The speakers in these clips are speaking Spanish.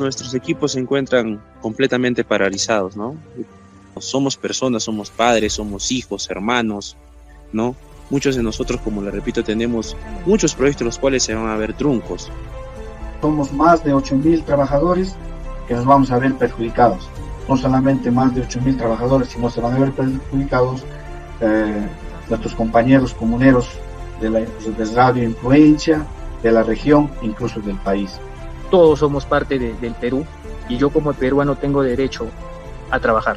nuestros equipos se encuentran completamente paralizados, ¿no? Somos personas, somos padres, somos hijos, hermanos, ¿no? Muchos de nosotros, como le repito, tenemos muchos proyectos los cuales se van a ver truncos. Somos más de 8.000 trabajadores que nos vamos a ver perjudicados. No solamente más de 8.000 trabajadores, sino se van a ver perjudicados eh, nuestros compañeros comuneros de la de radio influencia, de la región, incluso del país. Todos somos parte del Perú y yo como peruano tengo derecho a trabajar.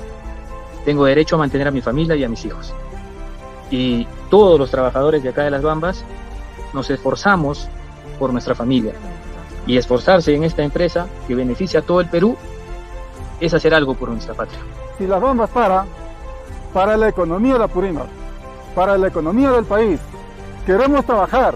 Tengo derecho a mantener a mi familia y a mis hijos. Y todos los trabajadores de acá de las Bambas nos esforzamos por nuestra familia. Y esforzarse en esta empresa que beneficia a todo el Perú es hacer algo por nuestra patria. Si las Bambas para, para la economía de Apurímac, para la economía del país, queremos trabajar,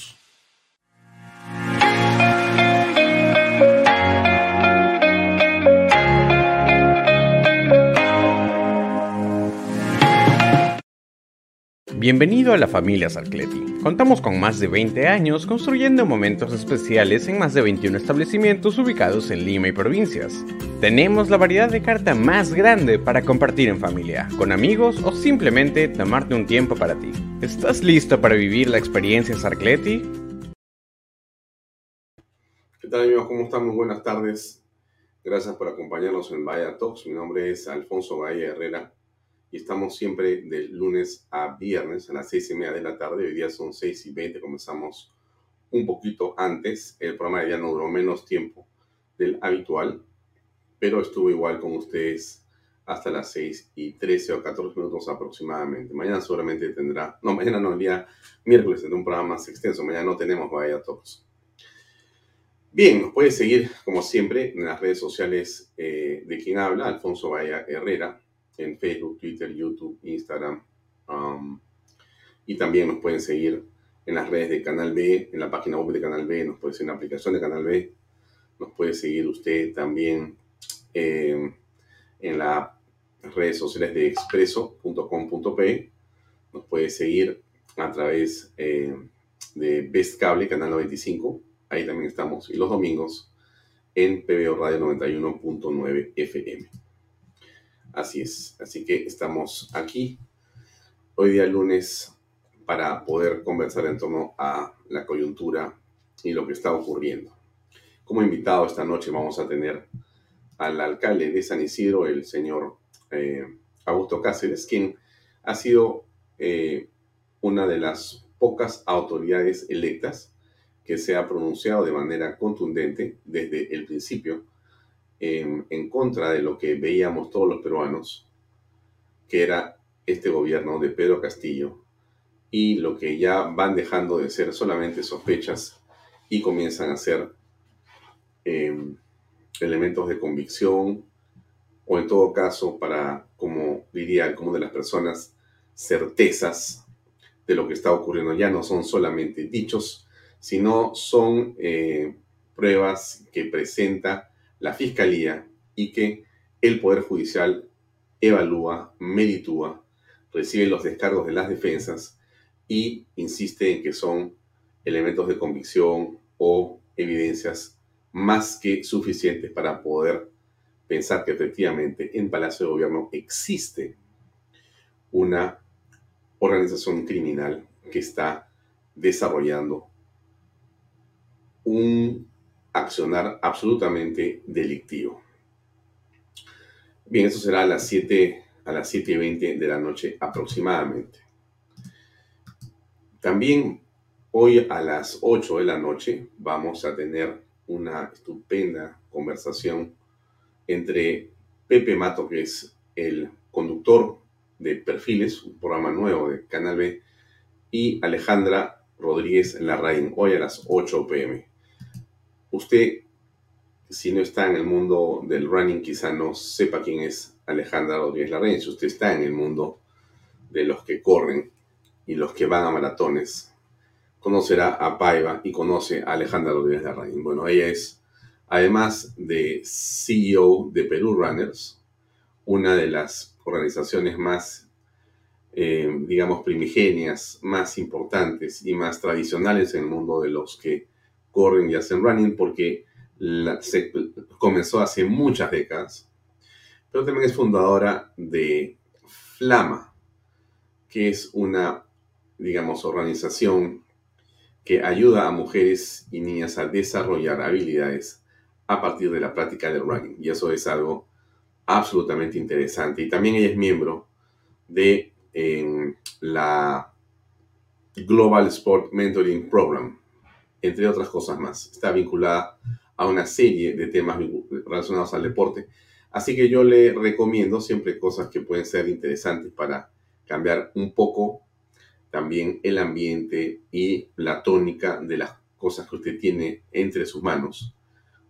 Bienvenido a la familia Sarcleti. Contamos con más de 20 años construyendo momentos especiales en más de 21 establecimientos ubicados en Lima y provincias. Tenemos la variedad de carta más grande para compartir en familia, con amigos o simplemente tomarte un tiempo para ti. ¿Estás listo para vivir la experiencia Sarcleti? ¿Qué tal amigos? ¿Cómo están? Muy buenas tardes. Gracias por acompañarnos en Vaya Talks. Mi nombre es Alfonso Bahía Herrera y estamos siempre de lunes a viernes a las seis y media de la tarde. Hoy día son seis y veinte, comenzamos un poquito antes. El programa ya no duró menos tiempo del habitual, pero estuvo igual con ustedes hasta las seis y trece o catorce minutos aproximadamente. Mañana seguramente tendrá, no, mañana no, el día miércoles tendrá un programa más extenso. Mañana no tenemos Vaya todos. Bien, nos puede seguir como siempre en las redes sociales eh, de quien habla, Alfonso Vaya Herrera, en Facebook, Twitter, YouTube, Instagram. Um, y también nos pueden seguir en las redes de Canal B, en la página web de Canal B, nos puede seguir en la aplicación de Canal B, nos puede seguir usted también eh, en las redes sociales de expreso.com.p, nos puede seguir a través eh, de Best Cable, Canal 95, ahí también estamos, y los domingos en PBO Radio 91.9 FM. Así es, así que estamos aquí hoy día lunes para poder conversar en torno a la coyuntura y lo que está ocurriendo. Como invitado esta noche vamos a tener al alcalde de San Isidro, el señor eh, Augusto Cáceres, quien ha sido eh, una de las pocas autoridades electas que se ha pronunciado de manera contundente desde el principio en, contra de lo que veíamos todos los peruanos, que era este gobierno de Pedro Castillo, y lo que ya van dejando de ser solamente sospechas y comienzan a ser em, elementos de convicción o en todo caso para, como diría el de las personas, certezas de lo que está ocurriendo. Ya no son solamente dichos, sino son eh, pruebas que presenta la Fiscalía y que el Poder Judicial evalúa, meritúa, recibe los descargos de las defensas y insiste en que son elementos de convicción o evidencias más que suficientes para poder pensar que efectivamente en Palacio de Gobierno existe una organización criminal que está desarrollando un accionar absolutamente delictivo. Bien, eso será a las 7, a las 7 y 20 de la noche aproximadamente. También hoy a las 8 de la noche vamos a tener una estupenda conversación entre Pepe Mato, que es el conductor de Perfiles, un programa nuevo de Canal B, y Alejandra Rodríguez Larraín, hoy a las 8 pm usted, si no está en el mundo del running, quizá no sepa quién es Alejandra Rodríguez Larraín. Si usted está en el mundo de los que corren y los que van a maratones, conocerá a Paiva y conoce a Alejandra Rodríguez Larraín. Bueno, ella es, además de CEO de Perú Runners, una de las organizaciones más, eh, digamos, primigenias, más importantes y más tradicionales en el mundo de los que corren y hacen running porque se comenzó hace muchas décadas, pero también es fundadora de Flama, que es una, digamos, organización que ayuda a mujeres y niñas a desarrollar habilidades a partir de la práctica del running. Y eso es algo absolutamente interesante. Y también ella es miembro de la Global Sport Mentoring Program, entre otras cosas más. Está vinculada a una serie de temas relacionados al deporte. Así que yo le recomiendo siempre cosas que pueden ser interesantes para cambiar un poco también el ambiente y la tónica de las cosas que usted tiene entre sus manos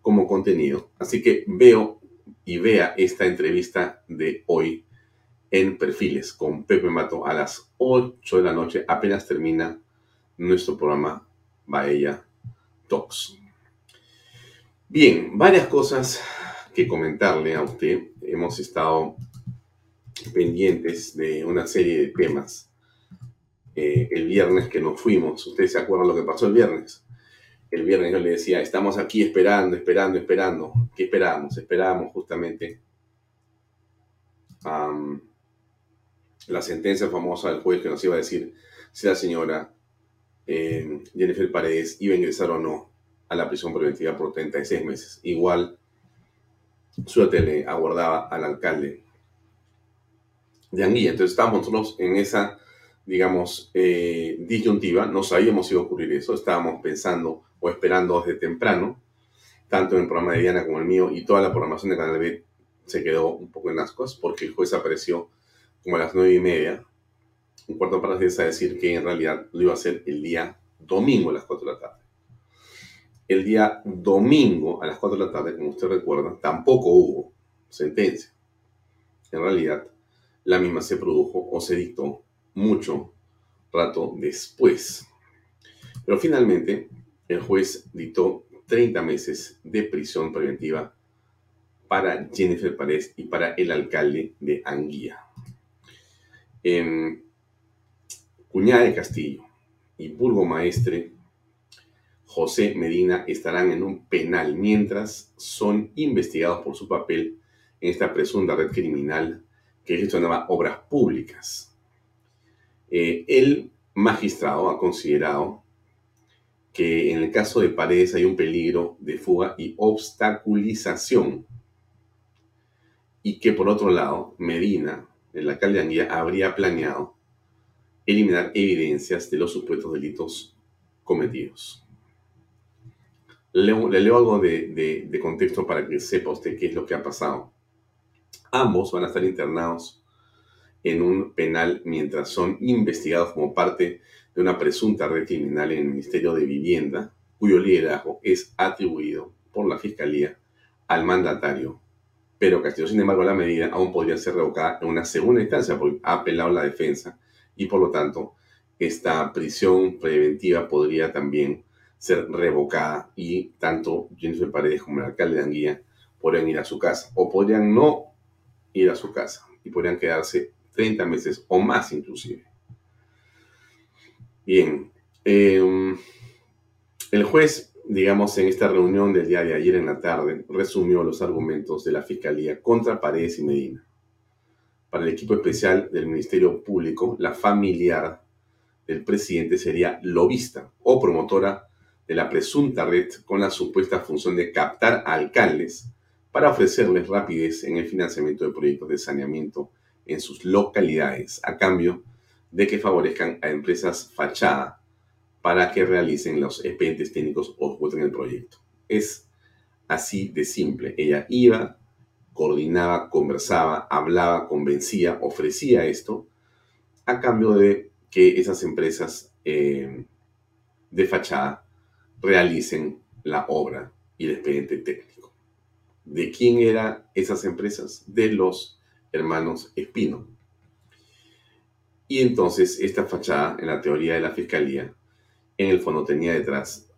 como contenido. Así que veo y vea esta entrevista de hoy en Perfiles con Pepe Mato a las 8 de la noche. Apenas termina nuestro programa Baella Talks. Bien, varias cosas que comentarle a usted. Hemos estado pendientes de una serie de temas. Eh, el viernes que nos fuimos, ustedes se acuerdan lo que pasó el viernes. El viernes yo le decía, estamos aquí esperando, esperando, esperando. ¿Qué esperábamos? Esperábamos justamente la sentencia famosa del juez que nos iba a decir si la señora eh, Jennifer Paredes iba a ingresar o no a la prisión preventiva por 36 meses. Igual, suerte le aguardaba al alcalde de Anguilla. Entonces estábamos nosotros en esa, digamos, eh, disyuntiva. No sabíamos si iba a ocurrir eso. Estábamos pensando o esperando desde temprano, tanto en el programa de Diana como el mío, y toda la programación de Canal B se quedó un poco en ascuas porque el juez apareció como a las nueve y media un cuarto para a decir que en realidad lo iba a hacer el día domingo a las 4 de la tarde. El día domingo a las 4 de la tarde, como usted recuerda, tampoco hubo sentencia. En realidad, la misma se produjo o se dictó mucho rato después. Pero finalmente, el juez dictó 30 meses de prisión preventiva para Jennifer Párez y para el alcalde de Anguía. En Cuñada de Castillo y burgomaestre José Medina estarán en un penal mientras son investigados por su papel en esta presunta red criminal que gestionaba obras públicas. Eh, el magistrado ha considerado que en el caso de Paredes hay un peligro de fuga y obstaculización y que por otro lado Medina, el alcalde de Anguilla, habría planeado eliminar evidencias de los supuestos delitos cometidos. Le, leo algo de, de contexto para que sepa usted qué es lo que ha pasado. Ambos van a estar internados en un penal mientras son investigados como parte de una presunta red criminal en el Ministerio de Vivienda, cuyo liderazgo es atribuido por la Fiscalía al mandatario. Pero Castillo, sin embargo, la medida aún podría ser revocada en una segunda instancia porque ha apelado la defensa y por lo tanto esta prisión preventiva podría también ser revocada y tanto Jennifer Paredes como el alcalde de Anguilla podrían ir a su casa o podrían no ir a su casa y podrían quedarse 30 meses o más inclusive. Bien, em, el juez, digamos, en esta reunión del día de ayer en la tarde, resumió los argumentos de la Fiscalía contra Paredes y Medina. Para el equipo especial del Ministerio Público, la familiar del presidente sería lobista o promotora de la presunta red con la supuesta función de captar a alcaldes para ofrecerles rapidez en el financiamiento de proyectos de saneamiento en sus localidades, a cambio de que favorezcan a empresas fachada para que realicen los expedientes técnicos o voten el proyecto. Es así de simple. Ella iba, coordinaba, conversaba, hablaba, convencía, ofrecía esto, a cambio de que esas empresas eh, de fachada realicen la obra y el expediente técnico. ¿De quién eran esas empresas? De los hermanos Espino. Y entonces esta fachada, en la teoría de la fiscalía, en el fondo tenía detrás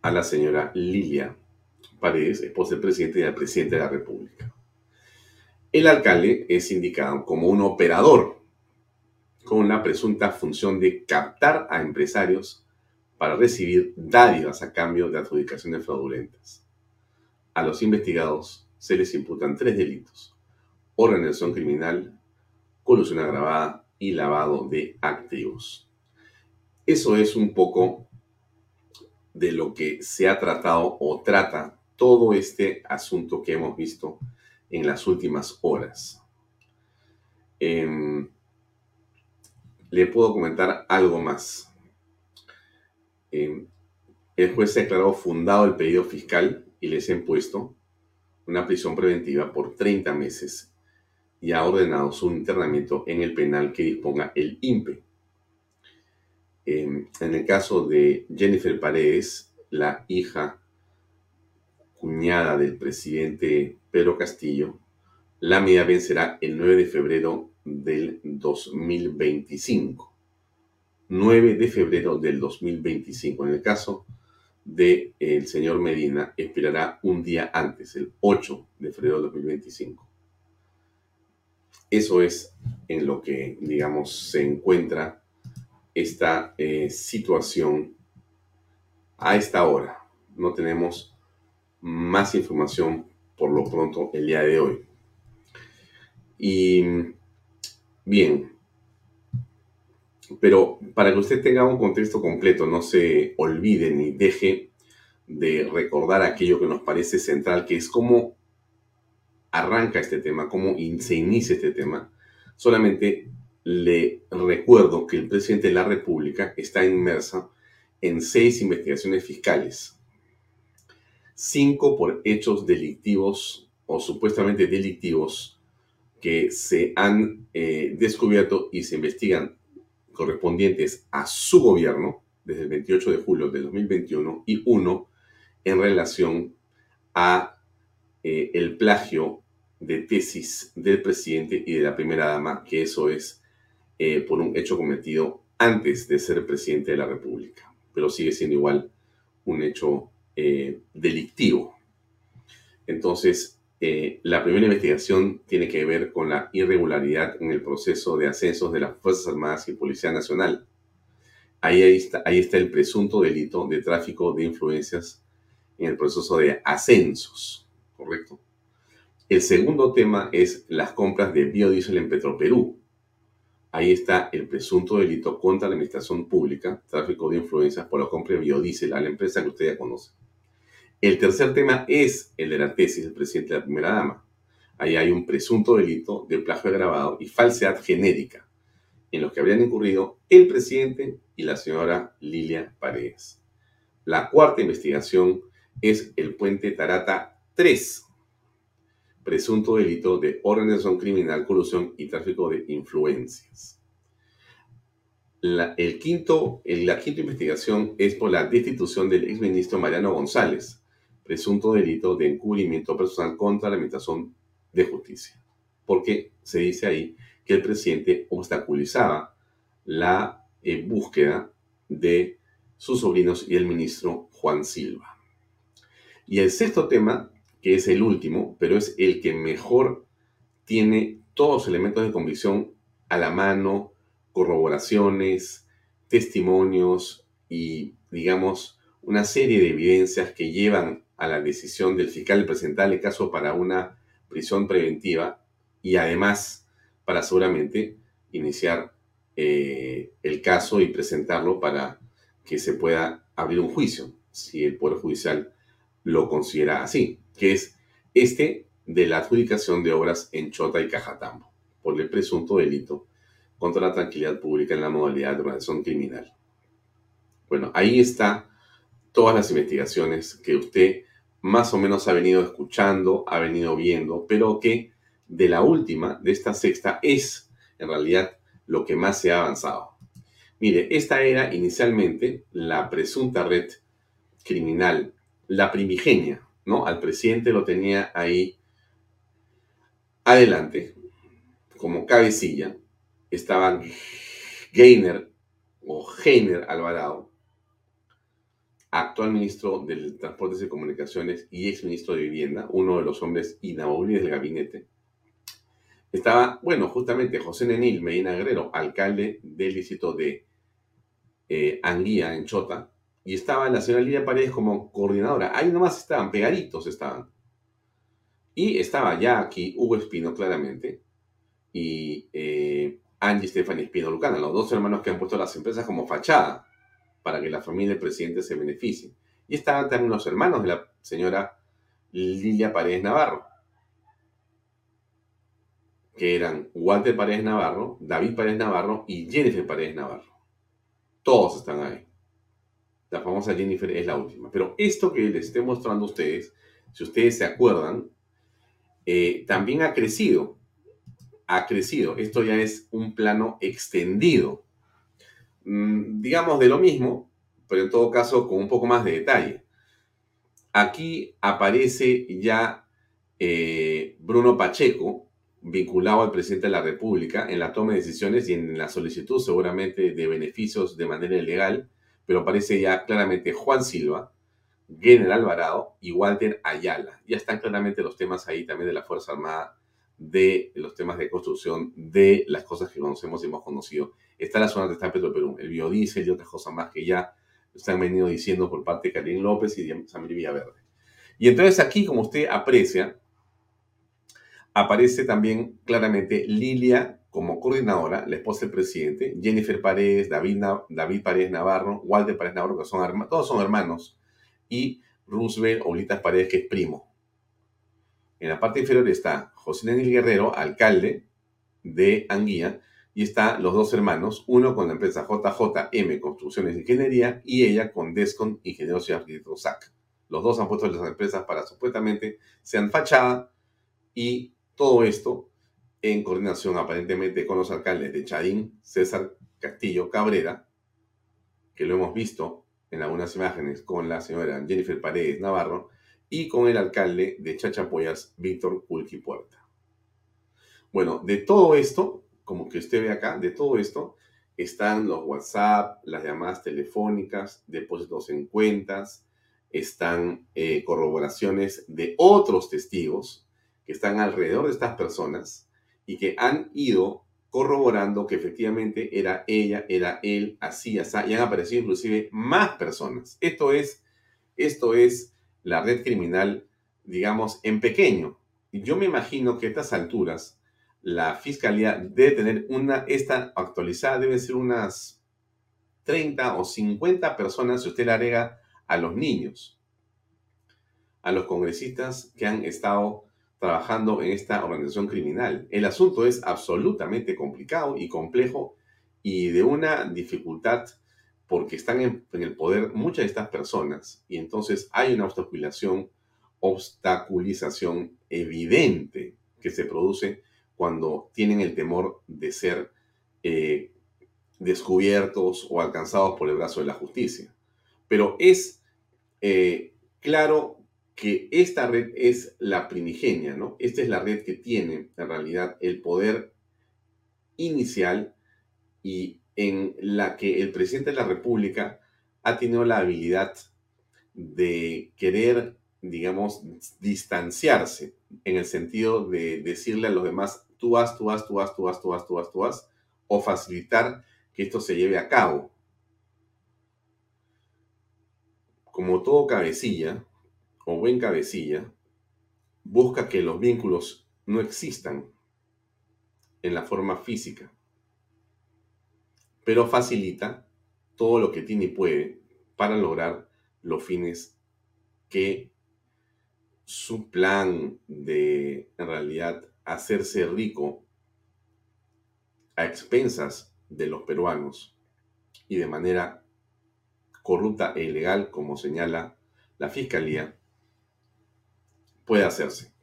a la señora Lilia Paredes, esposa del presidente y del presidente de la República. El alcalde es indicado como un operador con la presunta función de captar a empresarios para recibir dádivas a cambio de adjudicaciones fraudulentas. A los investigados se les imputan tres delitos. Organización criminal, colusión agravada y lavado de activos. Eso es un poco de lo que se ha tratado o trata todo este asunto que hemos visto en las últimas horas. Em, le puedo comentar algo más. Em, el juez se ha declarado fundado el pedido fiscal y les ha impuesto una prisión preventiva por 30 meses y ha ordenado su internamiento en el penal que disponga el INPE. En, el caso de Jennifer Paredes, la hija cuñada del presidente Pedro Castillo, la medida vencerá el 9 de febrero del 2025. 9 de febrero del 2025. En el caso del el señor Medina, expirará un día antes, el 8 de febrero del 2025. Eso es en lo que, digamos, se encuentra esta eh, situación a esta hora. No tenemos más información por lo pronto el día de hoy. Y bien, pero para que usted tenga un contexto completo, no se olvide ni deje de recordar aquello que nos parece central, que es cómo arranca este tema, cómo se inicia este tema, solamente le recuerdo que el presidente de la República está inmersa en seis investigaciones fiscales, cinco por hechos delictivos o supuestamente delictivos que se han eh, descubierto y se investigan correspondientes a su gobierno desde el 28 de julio de 2021 y uno en relación a eh, el plagio de tesis del presidente y de la primera dama, que eso es eh, por un hecho cometido antes de ser presidente de la República, pero sigue siendo igual un hecho eh, delictivo. Entonces, eh, la primera investigación tiene que ver con la irregularidad en el proceso de ascensos de las Fuerzas Armadas y Policía Nacional. Ahí, está, ahí está el presunto delito de tráfico de influencias en el proceso de ascensos, ¿correcto? El segundo tema es las compras de biodiesel en Petroperú. Ahí está el presunto delito contra la administración pública, tráfico de influencias por la compra de biodiesel a la empresa que usted ya conoce. El tercer tema es el de la tesis del presidente de la primera dama. Ahí hay un presunto delito de plagio agravado y falsedad genérica, en los que habrían incurrido el presidente y la señora Lilia Paredes. La cuarta investigación es el puente Tarata 3, presunto delito de organización criminal, colusión y tráfico de influencias. El quinto, la quinta investigación es por la destitución del exministro Mariano González, presunto delito de encubrimiento personal contra la Administración de Justicia, porque se dice ahí que el presidente obstaculizaba la eh, búsqueda de sus sobrinos y el ministro Juan Silva. Y el sexto tema, que es el último, pero es el que mejor tiene todos los elementos de convicción a la mano, corroboraciones, testimonios y, digamos, una serie de evidencias que llevan a la decisión del fiscal de presentar el caso para una prisión preventiva y además para seguramente iniciar eh, el caso y presentarlo para que se pueda abrir un juicio, si el Poder Judicial lo considera así, que es este de la adjudicación de obras en Chota y Cajatambo, por el presunto delito contra la tranquilidad pública en la modalidad de organización criminal. Bueno, ahí está todas las investigaciones que usted más o menos ha venido escuchando, ha venido viendo, pero que de la última, de esta sexta, es en realidad lo que más se ha avanzado. Mire, esta era inicialmente la presunta red criminal, la primigenia, ¿no? Al presidente lo tenía ahí adelante, como cabecilla, estaban Gainer o Heiner Alvarado, actual ministro del Transportes y Comunicaciones y ex ministro de Vivienda, uno de los hombres inamovibles del gabinete. Estaba, bueno, justamente José Nenil Medina Guerrero, alcalde del distrito de eh, Anguía, en Chota, y estaba la señora Lidia Paredes como coordinadora. Ahí nomás estaban, pegaditos estaban. Y estaba ya aquí Hugo Espino, claramente, y eh, Angie Stephanie Espino Lucana, los dos hermanos que han puesto las empresas como fachada para que la familia del presidente se beneficie. Y estaban también los hermanos de la señora Lilia Paredes Navarro, que eran Walter Paredes Navarro, David Paredes Navarro y Jennifer Paredes Navarro. Todos están ahí. La famosa Jennifer es la última. Pero esto que les estoy mostrando a ustedes, si ustedes se acuerdan, eh, también ha crecido. Ha crecido. Esto ya es un plano extendido digamos, de lo mismo, pero en todo caso con un poco más de detalle. Aquí aparece ya eh, Bruno Pacheco, vinculado al presidente de la República en la toma de decisiones y en la solicitud seguramente de beneficios de manera ilegal, pero aparece ya claramente Juan Silva, General Alvarado y Walter Ayala. Ya están claramente los temas ahí también de la Fuerza Armada, de los temas de construcción, de las cosas que conocemos y hemos conocido está la zona de está Perú, el biodiesel y otras cosas más que ya están venido diciendo por parte de Karim López y de Samir Villaverde. Y entonces aquí, como usted aprecia, aparece también claramente Lilia como coordinadora, la esposa del presidente, Jennifer Paredes, David, David Paredes Navarro, Walter Paredes Navarro, que son todos son hermanos, y Roosevelt Olitas Paredes, que es primo. En la parte inferior está José Nenil Guerrero, alcalde de Anguía, y está los dos hermanos, uno con la empresa JJM Construcciones e Ingeniería y ella con Descon Ingenieros y Arquitectos SAC. Los dos han puesto las empresas para supuestamente sean fachada y todo esto en coordinación aparentemente con los alcaldes de Chadín, César Castillo Cabrera, que lo hemos visto en algunas imágenes con la señora Jennifer Paredes Navarro, y con el alcalde de Chachapoyas, Víctor Ulqui Puerta. Bueno, de todo esto, como que usted ve acá, de todo esto, están los WhatsApp, las llamadas telefónicas, depósitos en cuentas, están eh, corroboraciones de otros testigos que están alrededor de estas personas y que han ido corroborando que efectivamente era ella, era él, así, así, y han aparecido inclusive más personas. Esto es, esto es la red criminal, digamos, en pequeño. Yo me imagino que a estas alturas la fiscalía debe tener una, esta actualizada debe ser unas 30 o 50 personas si usted le agrega a los niños, a los congresistas que han estado trabajando en esta organización criminal. El asunto es absolutamente complicado y complejo y de una dificultad porque están en, el poder muchas de estas personas y entonces hay una obstaculización, obstaculización evidente que se produce cuando tienen el temor de ser eh, descubiertos o alcanzados por el brazo de la justicia. Pero es eh, claro que esta red es la primigenia, ¿no? Esta es la red que tiene en realidad el poder inicial y en la que el presidente de la República ha tenido la habilidad de querer, digamos, distanciarse en el sentido de decirle a los demás, tú vas, tú vas, tú vas, tú vas, tú vas, tú vas, tú vas, o facilitar que esto se lleve a cabo. Como todo cabecilla, o buen cabecilla, busca que los vínculos no existan en la forma física, pero facilita todo lo que tiene y puede para lograr los fines que su plan de, en realidad, hacerse rico a expensas de los peruanos y de manera corrupta e ilegal, como señala la Fiscalía, puede hacerse.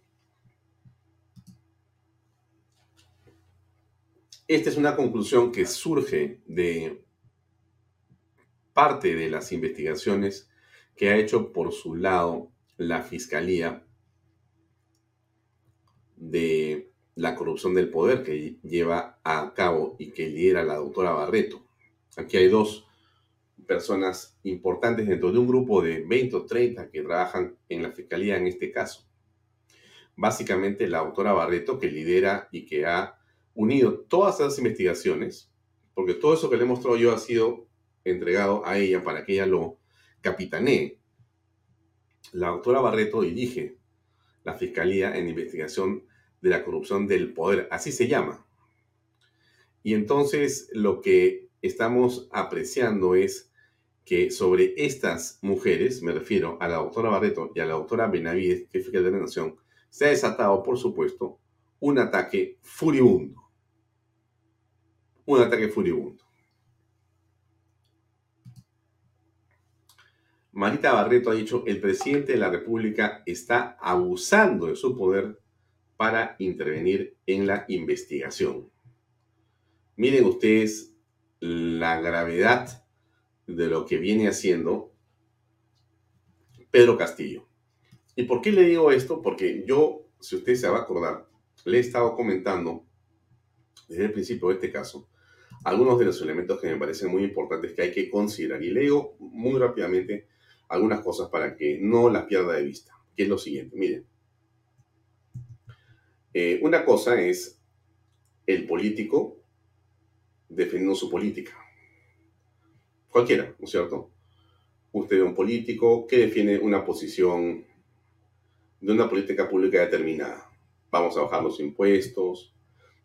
Esta es una conclusión que surge de parte de las investigaciones que ha hecho por su lado la Fiscalía de la corrupción del poder que lleva a cabo y que lidera la doctora Barreto. Aquí hay dos personas importantes dentro de un grupo de 20 o 30 que trabajan en la fiscalía en este caso. Básicamente la doctora Barreto que lidera y que ha unido todas esas investigaciones, porque todo eso que le he mostrado yo ha sido entregado a ella para que ella lo capitanee. La doctora Barreto dirige la fiscalía en investigación de la corrupción del poder, así se llama. Y entonces lo que estamos apreciando es que sobre estas mujeres, me refiero a la doctora Barreto y a la doctora Benavides, que es fiscal de la Nación, se ha desatado, por supuesto, un ataque furibundo. Un ataque furibundo. Marita Barreto ha dicho, el presidente de la República está abusando de su poder para intervenir en la investigación. Miren ustedes la gravedad de lo que viene haciendo Pedro Castillo. ¿Y por qué le digo esto? Porque yo, si usted se va a acordar, le he estado comentando desde el principio de este caso algunos de los elementos que me parecen muy importantes que hay que considerar. Y le digo muy rápidamente algunas cosas para que no las pierda de vista, que es lo siguiente. Miren, eh, una cosa es el político defendiendo su política. Cualquiera, ¿no es cierto? Usted es un político que defiende una posición de una política pública determinada. Vamos a bajar los impuestos,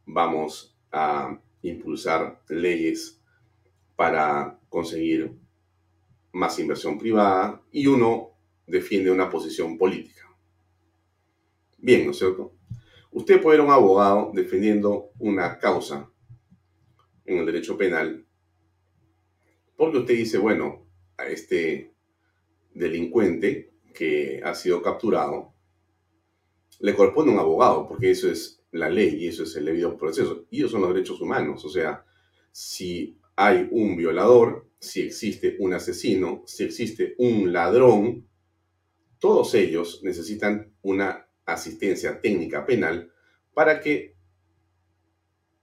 vamos a impulsar leyes para conseguir más inversión privada y uno defiende una posición política. Bien, ¿no es cierto? Usted puede ser un abogado defendiendo una causa en el derecho penal porque usted dice, bueno, a este delincuente que ha sido capturado le corresponde un abogado, porque eso es la ley y eso es el debido proceso. Y esos son los derechos humanos. O sea, si hay un violador, si existe un asesino, si existe un ladrón, todos ellos necesitan una asistencia técnica penal para que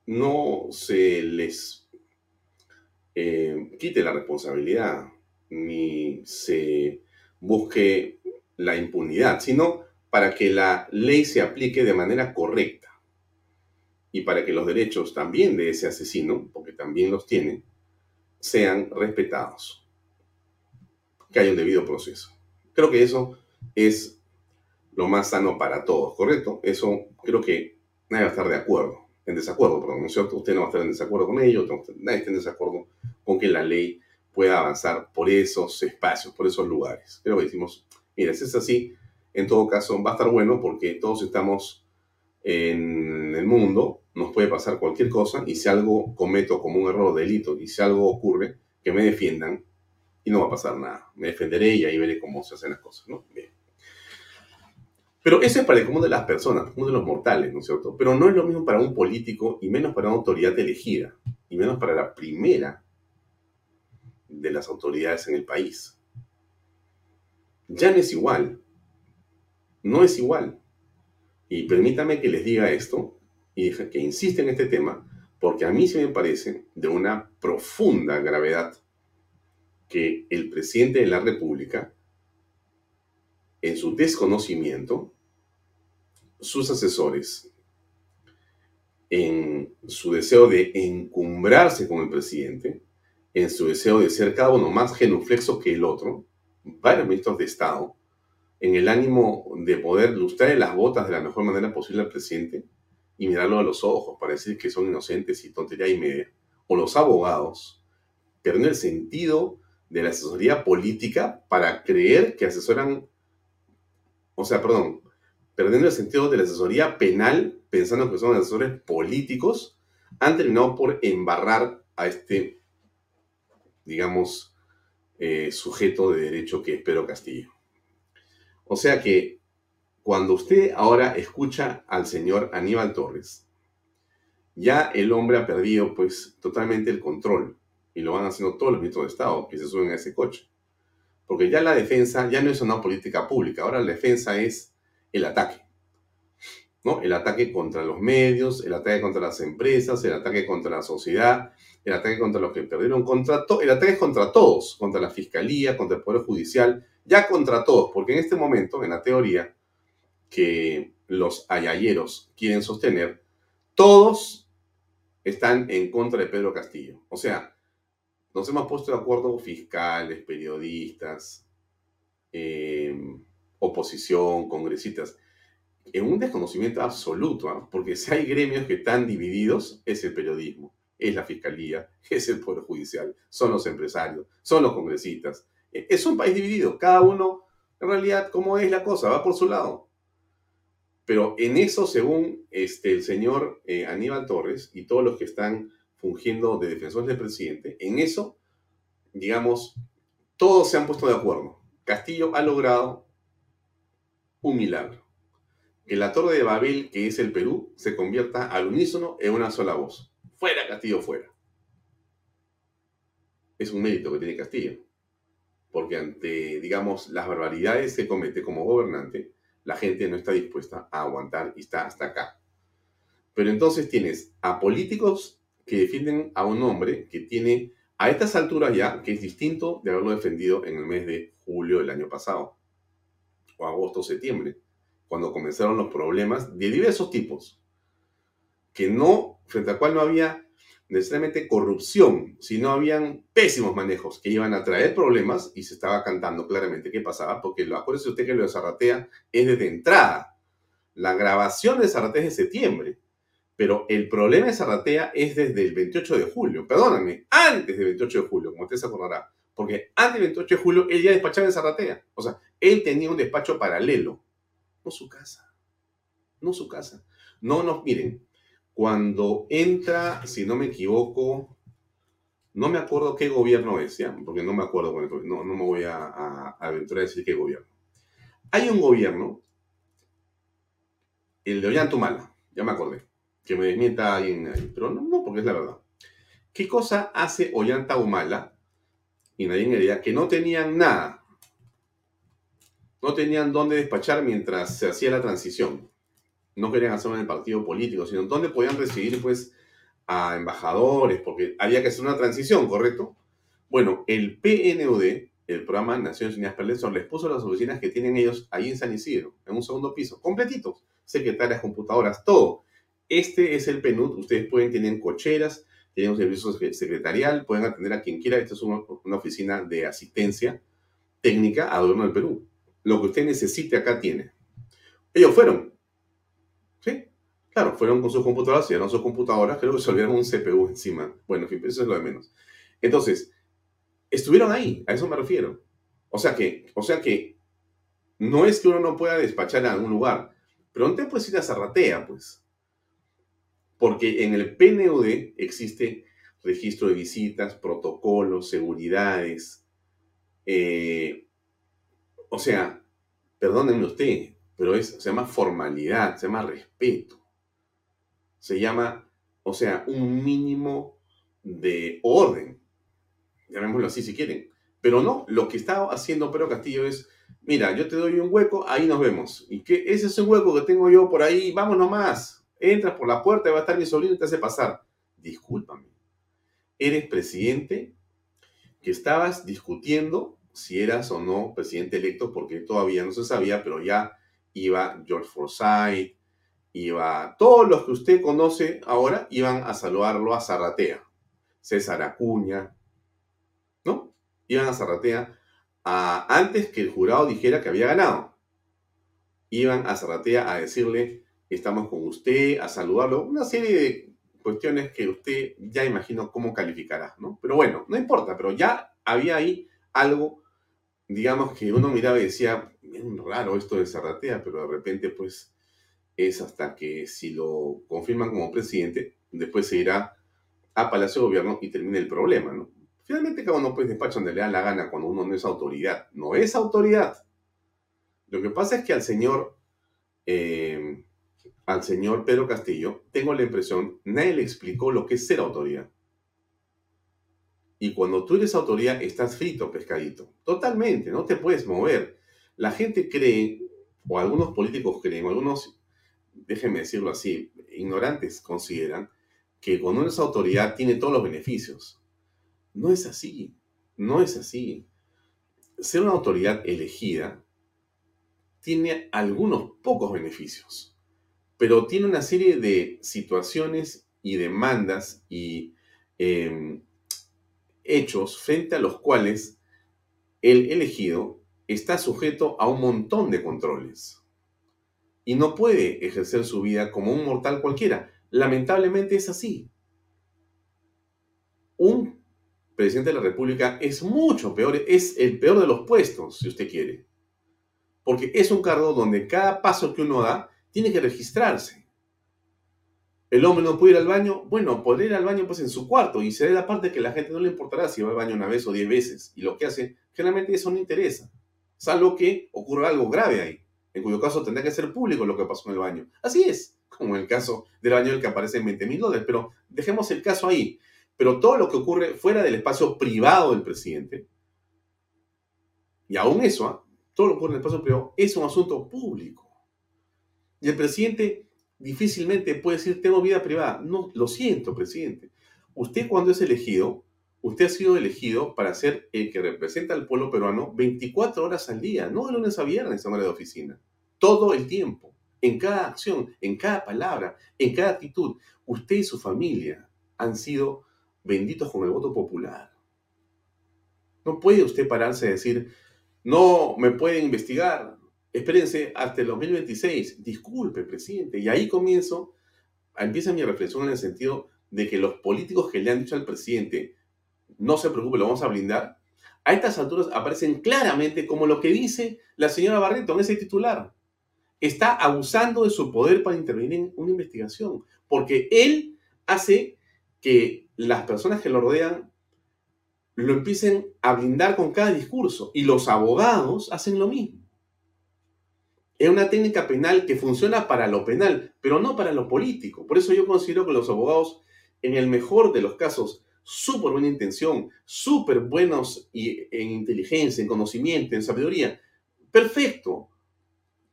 no se les eh, quite la responsabilidad ni se busque la impunidad, sino para que la ley se aplique de manera correcta y para que los derechos también de ese asesino, porque también los tiene, sean respetados. Que haya un debido proceso. Creo que eso es lo más sano para todos, ¿correcto? Eso creo que nadie va a estar de acuerdo, en desacuerdo, perdón, ¿no es cierto? Usted no va a estar en desacuerdo con ello, nadie está en desacuerdo con que la ley pueda avanzar por esos espacios, por esos lugares. Creo que decimos, mira, si es así, en todo caso va a estar bueno porque todos estamos en el mundo, nos puede pasar cualquier cosa y si algo cometo como un error, delito, y si algo ocurre, que me defiendan y no va a pasar nada. Me defenderé y ahí veré cómo se hacen las cosas, ¿no? Bien. Pero ese es para el común de las personas, uno de los mortales, ¿no es cierto? Pero no es lo mismo para un político y menos para una autoridad elegida, y menos para la primera de las autoridades en el país. Ya no es igual. No es igual. Y permítame que les diga esto y que insiste en este tema, porque a mí se me parece de una profunda gravedad que el presidente de la República, en su desconocimiento, sus asesores, en su deseo de encumbrarse con el presidente, en su deseo de ser cada uno más genuflexo que el otro, varios ministros de Estado, en el ánimo de poder lustrar las botas de la mejor manera posible al presidente y mirarlo a los ojos para decir que son inocentes y tontería y media, o los abogados, perdiendo el sentido de la asesoría política para creer que asesoran, o sea, perdón, perdiendo el sentido de la asesoría penal pensando que son asesores políticos, han terminado por embarrar a este digamos, eh, sujeto de derecho que es Pedro Castillo. O sea que cuando usted ahora escucha al señor Aníbal Torres, ya el hombre ha perdido pues totalmente el control y lo van haciendo todos los ministros de Estado que se suben a ese coche. Porque ya la defensa ya no es una política pública, ahora la defensa es el ataque. ¿no? El ataque contra los medios, el ataque contra las empresas, el ataque contra la sociedad, el ataque contra los que perdieron, contra el ataque es contra todos, contra la fiscalía, contra el Poder Judicial, ya contra todos, porque en este momento, en la teoría que los ayayeros quieren sostener, todos están en contra de Pedro Castillo. O sea, nos hemos puesto de acuerdo fiscales, periodistas, em, oposición, congresistas, en un desconocimiento absoluto, ¿ah? porque si hay gremios que están divididos, es el periodismo es la fiscalía, es el Poder Judicial, son los empresarios, son los congresistas. E, es un país dividido, cada uno, en realidad, ¿cómo es la cosa? Va por su lado. Pero en eso, según este, el señor eh, Aníbal Torres y todos los que están fungiendo de defensores del presidente, en eso, digamos, todos se han puesto de acuerdo. Castillo ha logrado un milagro. Que la torre de Babel, que es el Perú, se convierta al unísono en una sola voz. Fuera Castillo, fuera. Es un mérito que tiene Castillo. Porque ante, digamos, las barbaridades que comete como gobernante, la gente no está dispuesta a aguantar y está hasta acá. Pero entonces tienes a políticos que defienden a un hombre que tiene a estas alturas ya, que es distinto de haberlo defendido en el mes de julio del año pasado, o agosto, septiembre, cuando comenzaron los problemas de diversos tipos, que no frente al cual no había necesariamente corrupción, sino habían pésimos manejos que iban a traer problemas y se estaba cantando claramente qué pasaba, porque lo, acuérdese usted que lo de Zarratea es desde entrada. La grabación de Zarratea es de septiembre, pero el problema de Zarratea es desde el 28 de julio, perdóname, antes del 28 de julio, como usted se acordará, porque antes del 28 de julio él ya despachaba en Zarratea, o sea, él tenía un despacho paralelo, no su casa, no su casa. No nos, miren, cuando entra, si no me equivoco, no me acuerdo qué gobierno es, ¿ya? Porque no me acuerdo, no, no me voy a, aventurar a decir qué gobierno. Hay un gobierno, el de Ollantumala, ya me acordé, que me desmienta alguien ahí, pero no, no, porque es la verdad. ¿Qué cosa hace Ollanta Humala y Nadine Heredia que no tenían nada? No tenían dónde despachar mientras se hacía la transición no querían hacerlo en el partido político, sino donde podían recibir pues a embajadores, porque había que hacer una transición, ¿correcto? Bueno, el PNUD, el programa Naciones Unidas para el Desarrollo, les puso las oficinas que tienen ellos ahí en San Isidro, en un segundo piso, completitos, secretarias, computadoras, todo. Este es el PNUD, ustedes pueden, tener cocheras, tienen un servicio secretarial, pueden atender a quien quiera. Esta es una, oficina de asistencia técnica a gobierno del Perú. Lo que usted necesite acá tiene. Ellos fueron. Claro, fueron con sus computadoras, y no sus computadoras, creo que se olvidaron un CPU encima. Bueno, en fin, eso es lo de menos. Entonces, estuvieron ahí, a eso me refiero. O sea que, o sea que, no es que uno no pueda despachar a algún lugar, pero no te puedes ir a Zarratea, pues. Porque en el PNUD existe registro de visitas, protocolos, seguridades. Eh, o sea, perdónenme usted, pero es, se llama formalidad, se llama respeto. Se llama, o sea, un mínimo de orden. Llamémoslo así si quieren. Pero no, lo que está haciendo Pedro Castillo es, mira, yo te doy un hueco, ahí nos vemos. Y que ese es un hueco que tengo yo por ahí, vamos nomás entras por la puerta va a estar mi sobrino y te hace pasar. Discúlpame. Eres presidente que estabas discutiendo si eras o no presidente electo porque todavía no se sabía, pero ya iba George Forsyth, iba todos los que usted conoce ahora iban a saludarlo a Zarratea. César Acuña, ¿no? Iban a Zarratea antes que el jurado dijera que había ganado. Iban a Zarratea a decirle, estamos con usted, a saludarlo, una serie de cuestiones que usted ya imagino cómo calificará, ¿no? Pero bueno, no importa, pero ya había ahí algo, digamos que uno miraba y decía, bien raro esto de Zarratea, pero de repente pues es hasta que si lo confirman como presidente, después se irá a Palacio de Gobierno y termina el problema. Finalmente cada uno pues despacha donde le da la gana cuando uno no es autoridad. No es autoridad. Lo que pasa es que al señor eh, al señor Pedro Castillo, tengo la impresión, nadie le explicó lo que es ser autoridad. Y cuando tú eres autoridad, estás frito, pescadito. Totalmente, no te puedes mover. La gente cree, o algunos políticos creen, o algunos, déjenme decirlo así, ignorantes consideran que cuando uno es autoridad tiene todos los beneficios. No es así, no es así. Ser una autoridad elegida tiene algunos pocos beneficios pero tiene una serie de situaciones y demandas y em, hechos frente a los cuales el elegido está sujeto a un montón de controles y no puede ejercer su vida como un mortal cualquiera. Lamentablemente es así. Un presidente de la República es mucho peor, es el peor de los puestos, si usted quiere. Porque es un cargo donde cada paso que uno da tiene que registrarse. El hombre no puede ir al baño, bueno, podría ir al baño pues en su cuarto y será la parte que la gente no le importará si va al baño una vez o diez veces. Y lo que hace, generalmente eso no interesa, salvo que ocurra algo grave ahí, en cuyo caso tendrá que ser público lo que pasó en el baño. Así es, como en el caso del baño del que aparece en 20 mil dólares, pero dejemos el caso ahí. Pero todo lo que ocurre fuera del espacio privado del presidente, y aún eso, ¿ah? todo lo que ocurre en el espacio privado, es un asunto público. Y el presidente difícilmente puede decir, tengo vida privada. No, lo siento, presidente. Usted cuando es elegido, usted ha sido elegido para ser el que representa al pueblo peruano 24 horas al día, no de lunes a viernes en hora de oficina. Todo el tiempo, en cada acción, en cada palabra, en cada actitud. Usted y su familia han sido benditos con el voto popular. No puede usted pararse a decir, no me pueden investigar, espérense hasta el 2026, disculpe, presidente. Y ahí comienzo, empieza mi reflexión en el sentido de que los políticos que le han dicho al presidente, no se preocupe, lo vamos a blindar, a estas alturas aparecen claramente como lo que dice la señora Barreto en ese titular. Está abusando de su poder para intervenir en una investigación, porque él hace que las personas que lo rodean lo empiecen a blindar con cada discurso y los abogados hacen lo mismo. Es una técnica penal que funciona para lo penal, pero no para lo político. Por eso yo considero que los abogados, en el mejor de los casos, súper buena intención, súper buenos en inteligencia, en conocimiento, en sabiduría. Perfecto.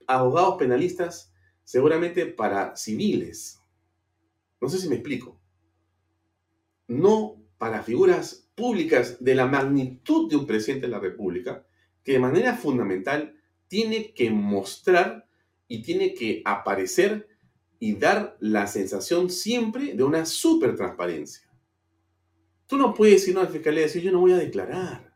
Abogados penalistas, seguramente para civiles. No sé si me explico. no para figuras públicas de la magnitud de un presidente de la República, que de manera fundamental tiene que mostrar y tiene que aparecer y dar la sensación siempre de una super transparencia. Tú no puedes ir a la fiscalía y decir, yo no voy a declarar.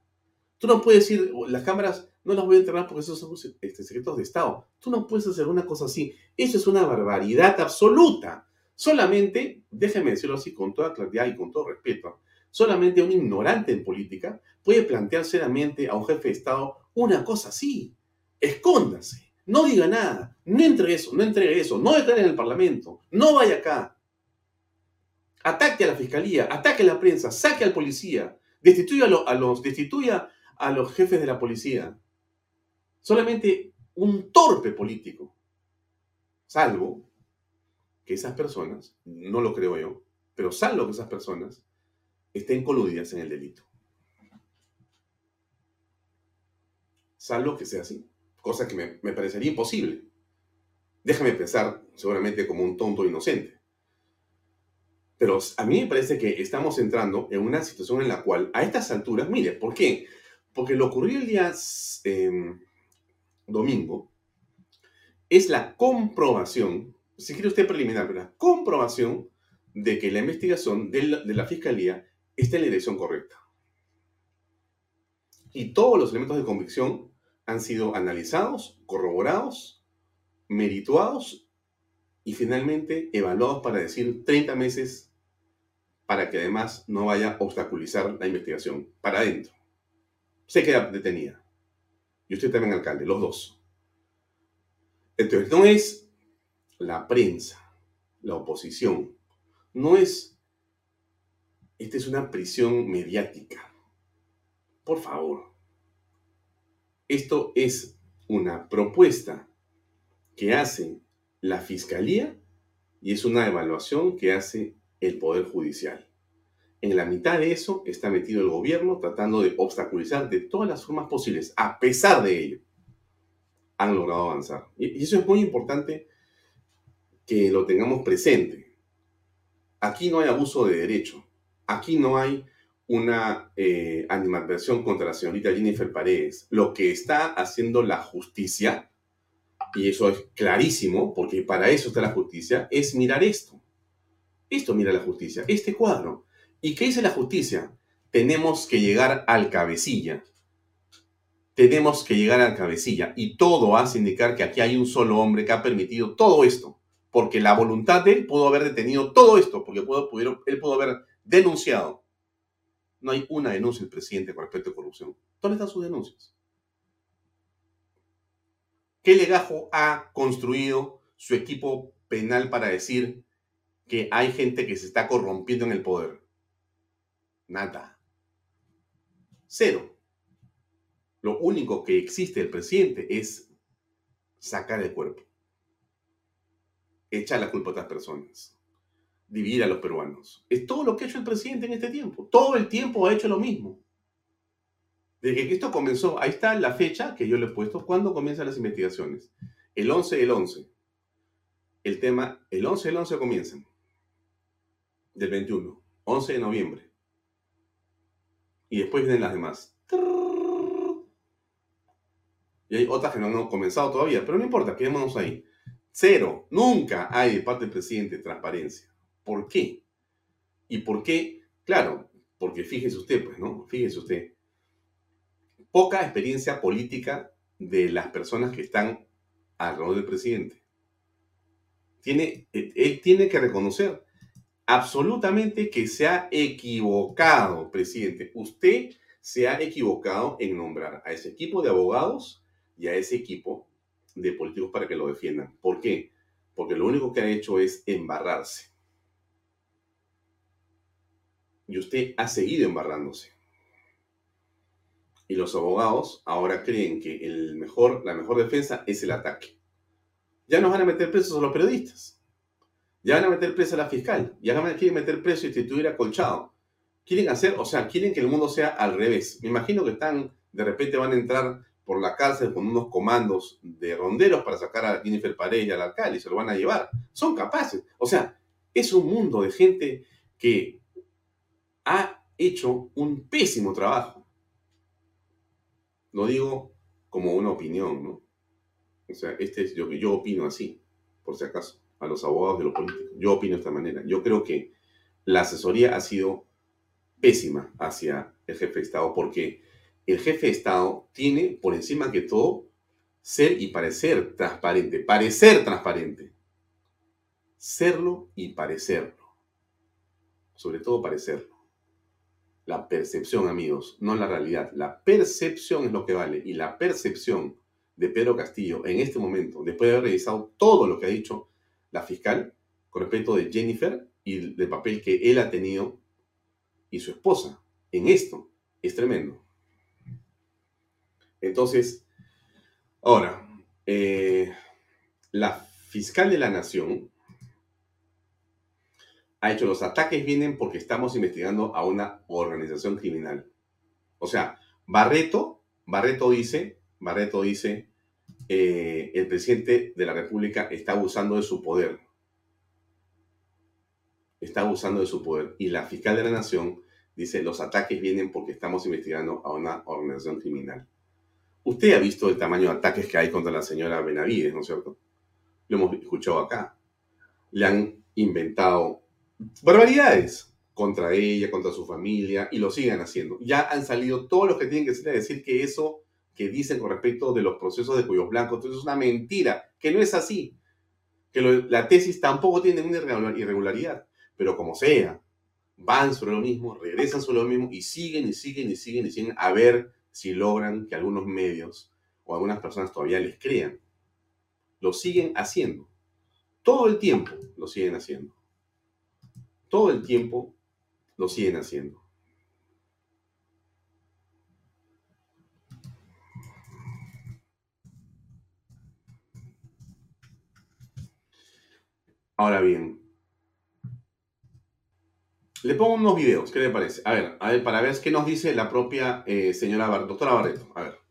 Tú no puedes decir, las cámaras no las voy a entregar porque esos son este, secretos de Estado. Tú no puedes hacer una cosa así. Eso es una barbaridad absoluta. Solamente, déjeme decirlo así con toda claridad y con todo respeto, solamente un ignorante en política puede plantear seriamente a un jefe de Estado una cosa así. Escóndase, no diga nada, no entregue eso, no entregue eso, no declare en el Parlamento, no vaya acá. Ataque a la fiscalía, ataque a la prensa, saque al policía, destituya a, los, destituya a los jefes de la policía. Solamente un torpe político, salvo que esas personas, no lo creo yo, pero salvo que esas personas estén coludidas en el delito. Salvo que sea así, cosa que me, me parecería imposible. Déjame pensar seguramente como un tonto inocente. Pero a mí me parece que estamos entrando en una situación en la cual a estas alturas, mire, ¿por qué? Porque lo ocurrió el día em, domingo es la comprobación, si quiere usted preliminar, la comprobación de que la investigación de la, de la Fiscalía está en la dirección correcta. Y todos los elementos de convicción han sido analizados, corroborados, merituados y finalmente evaluados para decir 30 meses para que además no vaya a obstaculizar la investigación. Para adentro. Se queda detenida. Y usted también, alcalde, los dos. Entonces, no es la prensa, la oposición, no es, esta es una prisión mediática. Por favor. Esto es una propuesta que hace la Fiscalía y es una evaluación que hace el Poder Judicial. En la mitad de eso está metido el gobierno tratando de obstaculizar de todas las formas posibles. A pesar de ello, han logrado avanzar. Y eso es muy importante que lo tengamos presente. Aquí no hay abuso de derecho. Aquí no hay una eh, animadversión contra la señorita Jennifer Paredes. Lo que está haciendo la justicia, y eso es clarísimo, porque para eso está la justicia, es mirar esto. Esto mira la justicia, este cuadro. ¿Y qué dice la justicia? Tenemos que llegar al cabecilla. Tenemos que llegar al cabecilla. Y todo hace indicar que aquí hay un solo hombre que ha permitido todo esto. Porque la voluntad de él pudo haber detenido todo esto, porque él pudo haber denunciado no hay una denuncia del presidente con respecto a corrupción. ¿Dónde están sus denuncias? ¿Qué legajo ha construido su equipo penal para decir que hay gente que se está corrompiendo en el poder? Nada. Cero. Lo único que existe del presidente es sacar el cuerpo. Echar la culpa a otras personas dividir a los peruanos. Es todo lo que ha hecho el presidente en este tiempo. Todo el tiempo ha hecho lo mismo. Desde que esto comenzó, ahí está la fecha que yo le he puesto, ¿cuándo comienzan las investigaciones? El 11 del 11. El tema, el 11 del 11 comienzan. Del 21. 11 de noviembre. Y después vienen las demás. Y hay otras que no han comenzado todavía, pero no importa, quedémonos ahí. Cero. Nunca hay de parte del presidente transparencia. ¿Por qué? ¿Y por qué? Claro, porque fíjese usted, pues, ¿no? Fíjese usted. Poca experiencia política de las personas que están alrededor del presidente. Tiene, él tiene que reconocer absolutamente que se ha equivocado, presidente. Usted se ha equivocado en nombrar a ese equipo de abogados y a ese equipo de políticos para que lo defiendan. ¿Por qué? Porque lo único que ha hecho es embarrarse y usted ha seguido embarrándose. Y los abogados ahora creen que el mejor, la mejor defensa es el ataque. Ya nos van a meter presos a los periodistas. Ya van a meter preso a la fiscal. Ya quieren meter preso y instituir acolchado. Quieren hacer, o sea, quieren que el mundo sea al revés. Me imagino que están, de repente van a entrar por la cárcel con unos comandos de ronderos para sacar a Jennifer Paredes y al alcalde y se lo van a llevar. Son capaces. O sea, es un mundo de gente que ha hecho un pésimo trabajo. Lo digo como una opinión, ¿no? O sea, este es yo que yo opino así, por si acaso, a los abogados de los políticos. Yo opino de esta manera. Yo creo que la asesoría ha sido pésima hacia el jefe de Estado porque el jefe de Estado tiene por encima que todo ser y parecer transparente. Parecer transparente. Serlo y parecerlo. Sobre todo parecerlo. La percepción, amigos, no la realidad. La percepción es lo que vale. Y la percepción de Pedro Castillo en este momento, después de haber revisado todo lo que ha dicho la fiscal con respecto de Jennifer y del papel que él ha tenido y su esposa en esto, es tremendo. Entonces, ahora, eh, la fiscal de la nación ha hecho los ataques vienen porque estamos investigando a una organización criminal. O sea, Barreto, Barreto dice, Barreto dice, eh, el presidente de la República está abusando de su poder. Está abusando de su poder. Y la fiscal de la nación dice, los ataques vienen porque estamos investigando a una organización criminal. Usted ha visto el tamaño de ataques que hay contra la señora Benavides, ¿no es cierto? Lo hemos escuchado acá. Le han inventado barbaridades contra ella, contra su familia, y lo siguen haciendo. Ya han salido todos los que tienen que salir a decir que eso que dicen con respecto de los procesos de cuellos blancos, entonces es una mentira, que no es así, que la tesis tampoco tiene una irregularidad, pero como sea, van sobre lo mismo, regresan sobre lo mismo y siguen y siguen y siguen y siguen a ver si logran que algunos medios o algunas personas todavía les crean. Lo siguen haciendo. Todo el tiempo lo siguen haciendo. Todo el tiempo lo siguen haciendo. Ahora bien, le pongo unos videos, ¿qué le parece? A ver, a ver para ver qué nos dice la propia eh, señora doctora Barreto. A ver.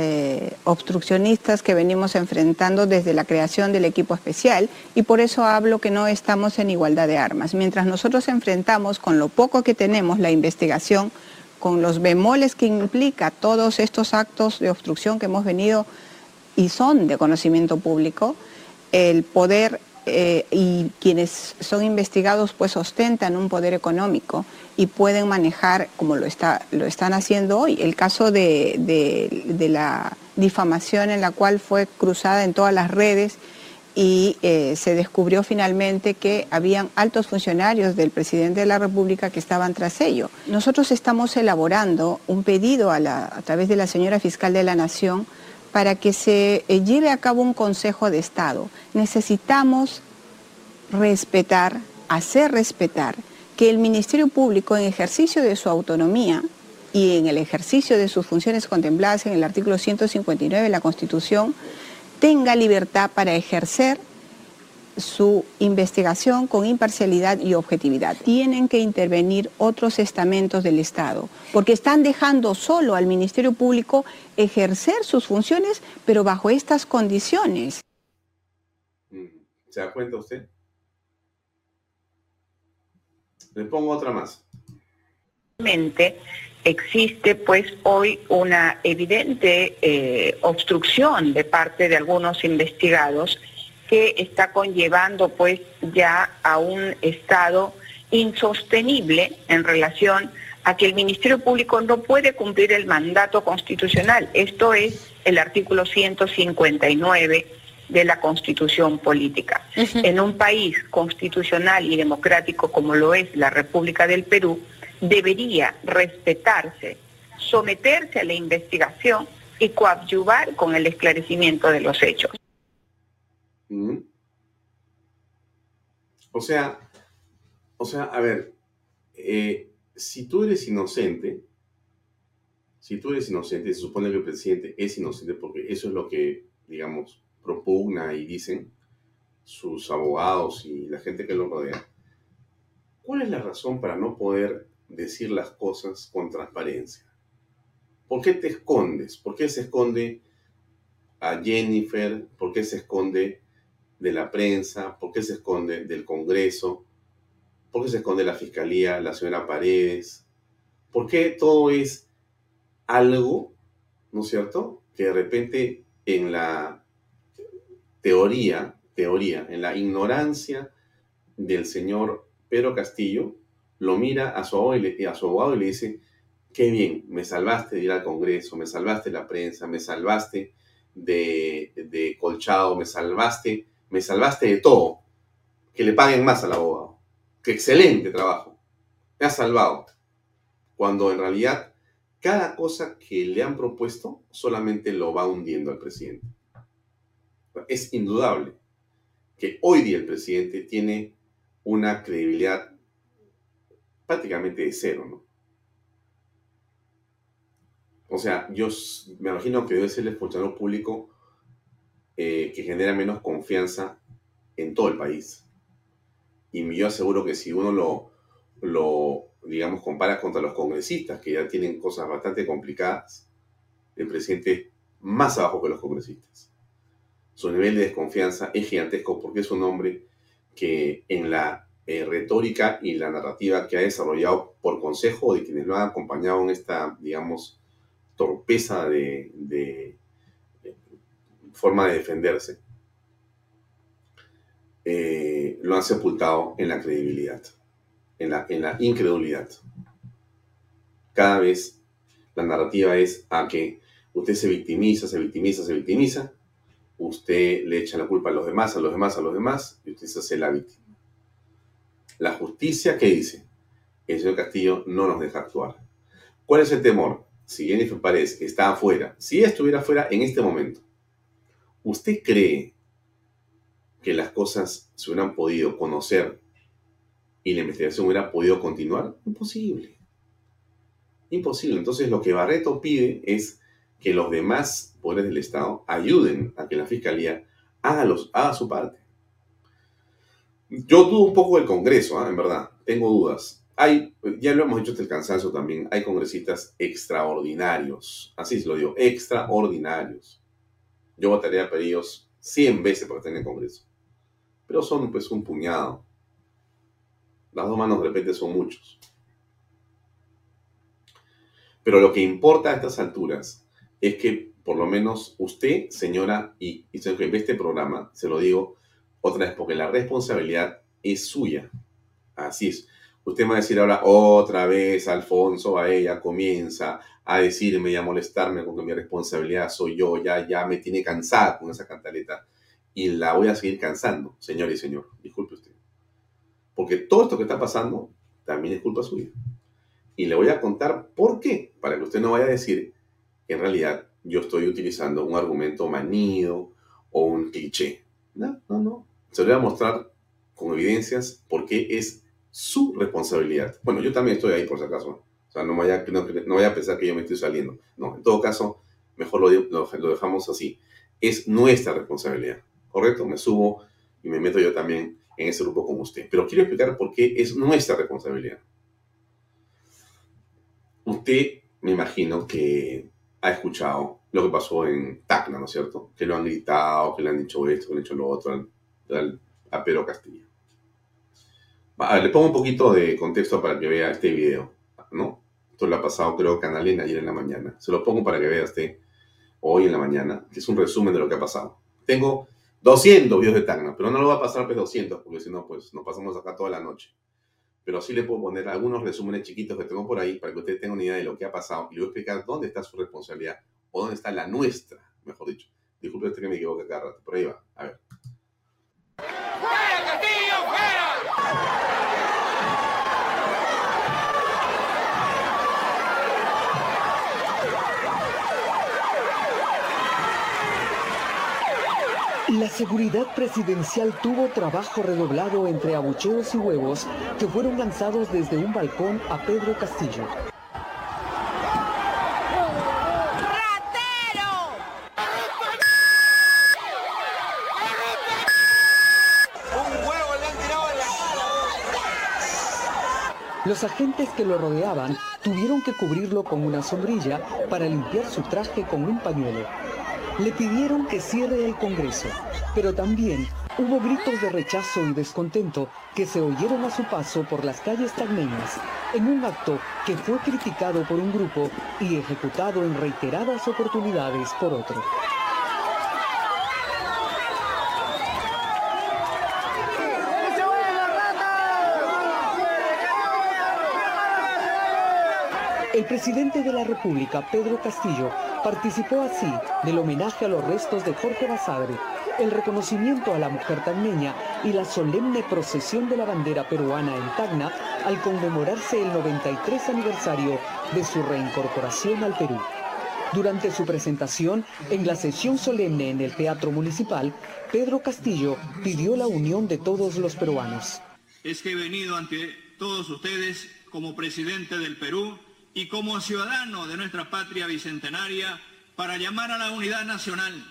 Eh, obstruccionistas que venimos enfrentando desde la creación del equipo especial y por eso hablo que no estamos en igualdad de armas. Mientras nosotros enfrentamos con lo poco que tenemos la investigación, con los bemoles que implica todos estos actos de obstrucción que hemos venido y son de conocimiento público, el poder eh, y quienes son investigados pues ostentan un poder económico y pueden manejar, como lo, está, lo están haciendo hoy, el caso de, la difamación en la cual fue cruzada en todas las redes y eh, se descubrió finalmente que habían altos funcionarios del presidente de la República que estaban tras ello. Nosotros estamos elaborando un pedido a, a través de la señora fiscal de la Nación para que se eh, lleve a cabo un Consejo de Estado. Necesitamos respetar, hacer respetar que el Ministerio Público en ejercicio de su autonomía y en el ejercicio de sus funciones contempladas en el artículo 159 de la Constitución tenga libertad para ejercer su investigación con imparcialidad y objetividad. Tienen que intervenir otros estamentos del Estado, porque están dejando solo al Ministerio Público ejercer sus funciones, pero bajo estas condiciones. Mm, ¿Se da cuenta usted? Le pongo otra más. Existe pues hoy una evidente eh, obstrucción de parte de algunos investigados que está conllevando pues ya a un estado insostenible en relación a que el Ministerio Público no puede cumplir el mandato constitucional. Esto es el artículo 159 de la constitución política. En un país constitucional y democrático como lo es la República del Perú, debería respetarse, someterse a la investigación y coadyuvar con el esclarecimiento de los hechos. O sea, o sea, a ver, eh, si tú eres inocente, si tú eres inocente, se supone que el presidente es inocente porque eso es lo que, digamos, propugna y dicen sus abogados y la gente que lo rodea. ¿Cuál es la razón para no poder decir las cosas con transparencia? ¿Por qué te escondes? ¿Por qué se esconde a Jennifer? ¿Por qué se esconde de la prensa, por qué se esconde del Congreso, ¿Por qué se esconde la fiscalía, la señora Paredes? ¿Por qué todo es algo, ¿no es cierto? Que de repente en la teoría, teoría, en la ignorancia del señor Pedro Castillo, lo mira a su abogado y le, a su y dice, qué bien, me salvaste de ir al Congreso, me salvaste de la prensa, me salvaste de colchado, me salvaste, me salvaste de todo. Que le paguen más al abogado. Qué excelente trabajo. Me ha salvado. Cuando en realidad cada cosa que le han propuesto solamente lo va hundiendo al presidente. Es indudable que hoy día el presidente tiene una credibilidad prácticamente de cero, ¿no? O sea, yo me imagino que debe ser el funcionario público eh, que genera menos confianza en todo el país. Y yo aseguro que si uno lo, lo, digamos, compara contra los congresistas, que ya tienen cosas bastante complicadas, el presidente es más abajo que los congresistas. Su nivel de desconfianza es gigantesco porque es un hombre que en la eh, retórica y la narrativa que ha desarrollado por consejo de quienes lo han acompañado en esta, digamos, torpeza de, forma de defenderse, eh, lo han sepultado en la credibilidad, en la, incredulidad. Cada vez la narrativa es a que usted se victimiza, se victimiza, se victimiza, usted le echa la culpa a los demás, a los demás, a los demás, y usted se hace la víctima. La justicia, ¿qué dice? El señor Castillo no nos deja actuar. ¿Cuál es el temor? si Jennifer Paredes está afuera, si estuviera afuera en este momento, ¿usted cree que las cosas se hubieran podido conocer y la investigación hubiera podido continuar? Imposible. Imposible. Entonces lo que Barreto pide es que los demás poderes del Estado ayuden a que la Fiscalía haga, los, haga su parte. Yo dudo un poco del Congreso, ¿ah? en verdad. Tengo dudas hay, ya lo hemos dicho hasta el cansancio también, hay congresistas extraordinarios, así se lo digo, extraordinarios. Yo votaría por ellos 100 veces para estar en el Congreso, pero son pues un puñado. Las dos manos de repente son muchos. Pero lo que importa a estas alturas es que por lo menos usted, señora, y, y que ve este programa, se lo digo otra vez, porque la responsabilidad es suya. Así es. Usted me va a decir ahora otra vez, Alfonso, a ella comienza a decirme y a molestarme con que mi responsabilidad soy yo, ya, ya me tiene cansada con esa cantaleta y la voy a seguir cansando, señor y señor. Disculpe usted. Porque todo esto que está pasando también es culpa suya. Y le voy a contar por qué, para que usted no vaya a decir que en realidad yo estoy utilizando un argumento manido o un cliché. No, no, no. Se lo voy a mostrar con evidencias por qué es su responsabilidad. Bueno, yo también estoy ahí por si acaso. O sea, no vaya, no, no vaya a pensar que yo me estoy saliendo. No, en todo caso, mejor lo, dejamos así. Es nuestra responsabilidad. ¿Correcto? Me subo y me meto yo también en ese grupo con usted. Pero quiero explicar por qué es nuestra responsabilidad. Usted, me imagino que ha escuchado lo que pasó en Tacna, ¿no es cierto? Que lo han gritado, que le han dicho esto, que le han dicho lo otro a Pedro Castillo le pongo un poquito de contexto para que vea este video, ¿no? Esto lo ha pasado creo Canalena ayer en la mañana. Se lo pongo para que vea este hoy en la mañana, que es un resumen de lo que ha pasado. Tengo 200 videos de Tacna, pero no lo va a pasar pues 200, porque si no, pues nos pasamos acá toda la noche. Pero sí le puedo poner algunos resúmenes chiquitos que tengo por ahí para que ustedes tengan una idea de lo que ha pasado y le voy a explicar dónde está su responsabilidad o dónde está la nuestra, mejor dicho. Disculpe que me equivoque cada rato, por ahí va. A ver. La seguridad presidencial tuvo trabajo redoblado entre abucheos y huevos que fueron lanzados desde un balcón a Pedro Castillo. Los agentes que lo rodeaban tuvieron que cubrirlo con una sombrilla para limpiar su traje con un pañuelo le pidieron que cierre el Congreso, pero también Hubo gritos de rechazo y descontento que se oyeron a su paso por las calles tagneñas, en un acto que fue criticado por un grupo y ejecutado en reiteradas oportunidades por otro. Presidente de la República, Pedro Castillo, participó así del homenaje a los restos de Jorge Basadre, el reconocimiento a la mujer tagneña y la solemne procesión de la bandera peruana en Tacna al conmemorarse el 93 aniversario de su reincorporación al Perú. Durante su presentación en la sesión solemne en el Teatro Municipal, Pedro Castillo pidió la unión de todos los peruanos. Es que he venido ante todos ustedes como presidente del Perú y como ciudadano de nuestra patria bicentenaria para llamar a la unidad nacional,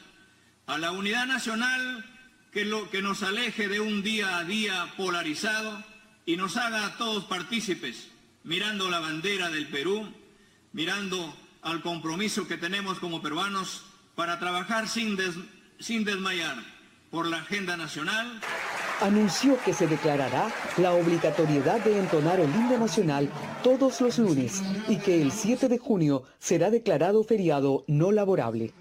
a la unidad nacional que, lo, que nos aleje de un día a día polarizado y nos haga a todos partícipes, mirando la bandera del Perú, mirando al compromiso que tenemos como peruanos para trabajar sin, sin desmayar por la agenda nacional anunció que se declarará la obligatoriedad de entonar el himno nacional todos los lunes y que el 7 de junio será declarado feriado no laborable.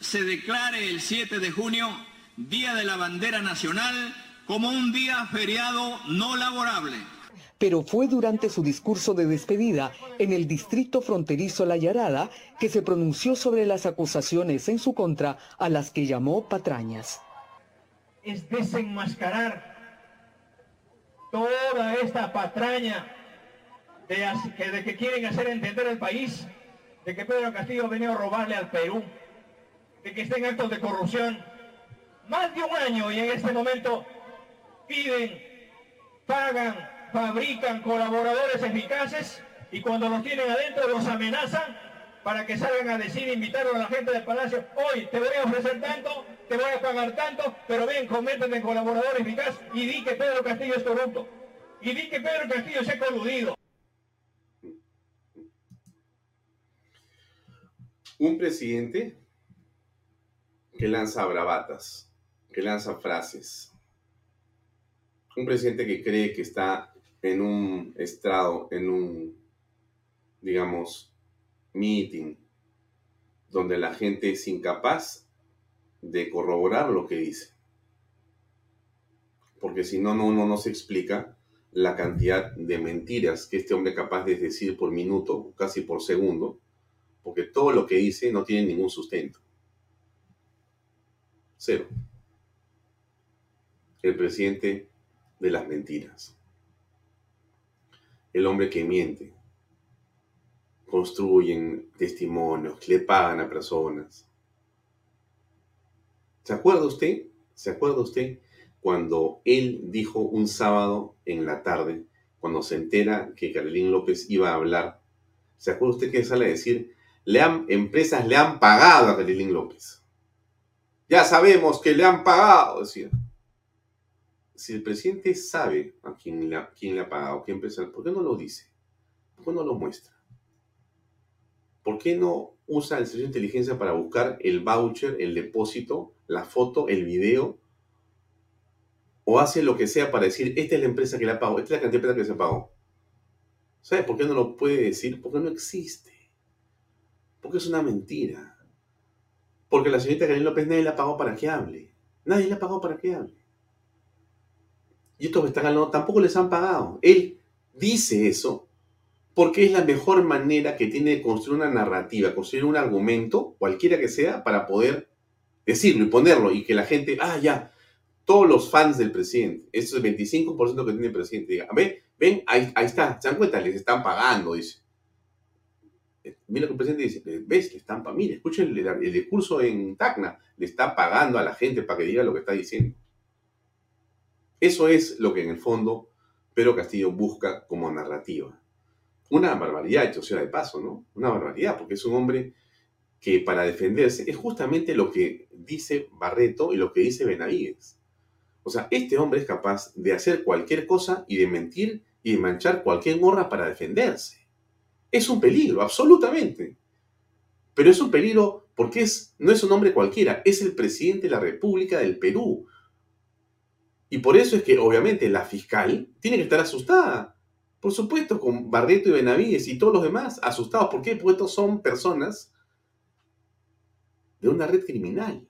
Se declare el 7 de junio Día de la Bandera Nacional como un día feriado no laborable. Pero fue durante su discurso de despedida en el distrito fronterizo La Yarada que se pronunció sobre las acusaciones en su contra a las que llamó patrañas es desenmascarar toda esta patraña de, que, quieren hacer entender al país de que Pedro Castillo ha venido a robarle al Perú, de que está en actos de corrupción. Más de un año y en este momento piden, pagan, fabrican colaboradores eficaces y cuando los tienen adentro los amenazan para que salgan a decir, invitaron a la gente del Palacio, hoy te voy a ofrecer tanto, te voy a pagar tanto, pero ven, conviértete en colaborador eficaz y di que Pedro Castillo es corrupto. Y di que Pedro Castillo se ha coludido. Un presidente que lanza bravatas, que lanza frases. Un presidente que cree que está en un estrado, en un, digamos, meeting donde la gente es incapaz de corroborar lo que dice. Porque si no, no, uno no se explica la cantidad de mentiras que este hombre es capaz de decir por minuto, casi por segundo, porque todo lo que dice no tiene ningún sustento. Cero. El presidente de las mentiras. El hombre que miente, construyen testimonios, le pagan a personas. ¿Se acuerda usted? ¿Se acuerda usted cuando él dijo un sábado en la tarde, cuando se entera que Carolín López iba a hablar? ¿Se acuerda usted que sale a decir, le han, empresas le han pagado a Carolín López? Ya sabemos que le han pagado, decía. Si el presidente sabe a quién le, quién le ha pagado, qué empresa, ¿por qué no lo dice? ¿Por qué no lo muestra? ¿Por qué no usa el servicio de inteligencia para buscar el voucher, el depósito, la foto, el video? O hace lo que sea para decir, esta es la empresa que la pagó, esta es la cantidad de plata que se pagó. ¿Sabes por qué no lo puede decir? Porque no existe. Porque es una mentira. Porque la señorita Karen López nadie la pagó para que hable. Nadie la pagó para que hable. Y estos que tampoco les han pagado. Él dice eso porque es la mejor manera que tiene de construir una narrativa, construir un argumento, cualquiera que sea, para poder decirlo y ponerlo y que la gente, ah, ya, todos los fans del presidente, eso es el 25% que tiene el presidente, diga, ven, ven, ahí, está, se dan cuenta, les están pagando, dice. Eh, mira que el presidente dice, ves, le están pagando, mire, escuchen el, el, discurso en Tacna, le está pagando a la gente para que diga lo que está diciendo. Eso es lo que en el fondo Pedro Castillo busca como narrativa una barbaridad, hecho sea de paso, ¿no? Una barbaridad, porque es un hombre que para defenderse es justamente lo que dice Barreto y lo que dice Benavides. O sea, este hombre es capaz de hacer cualquier cosa y de mentir y de manchar cualquier gorra para defenderse. Es un peligro, absolutamente. Pero es un peligro porque es, no es un hombre cualquiera, es el presidente de la República del Perú. Y por eso es que, obviamente, la fiscal tiene que estar asustada. Por supuesto, con Barreto y Benavides y todos los demás asustados. ¿Por qué? Porque estos son personas de una red criminal.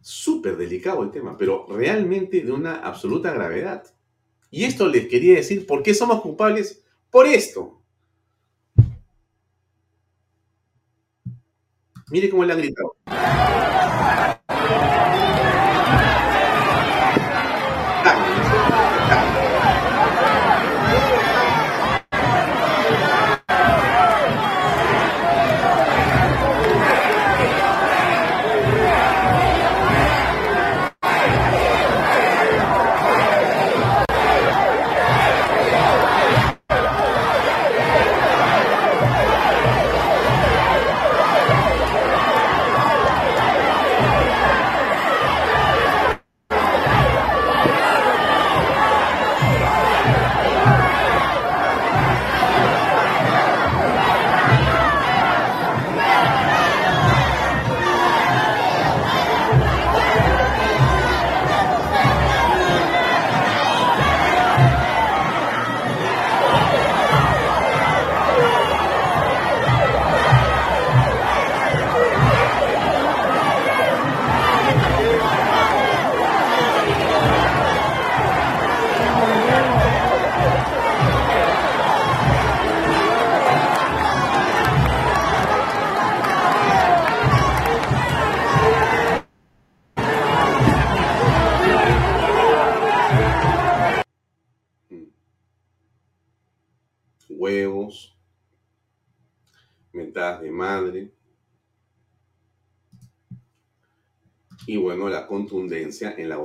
Súper delicado el tema, pero realmente de una absoluta gravedad. Y esto les quería decir, ¿por qué somos culpables? Por esto. Mire cómo le han gritado.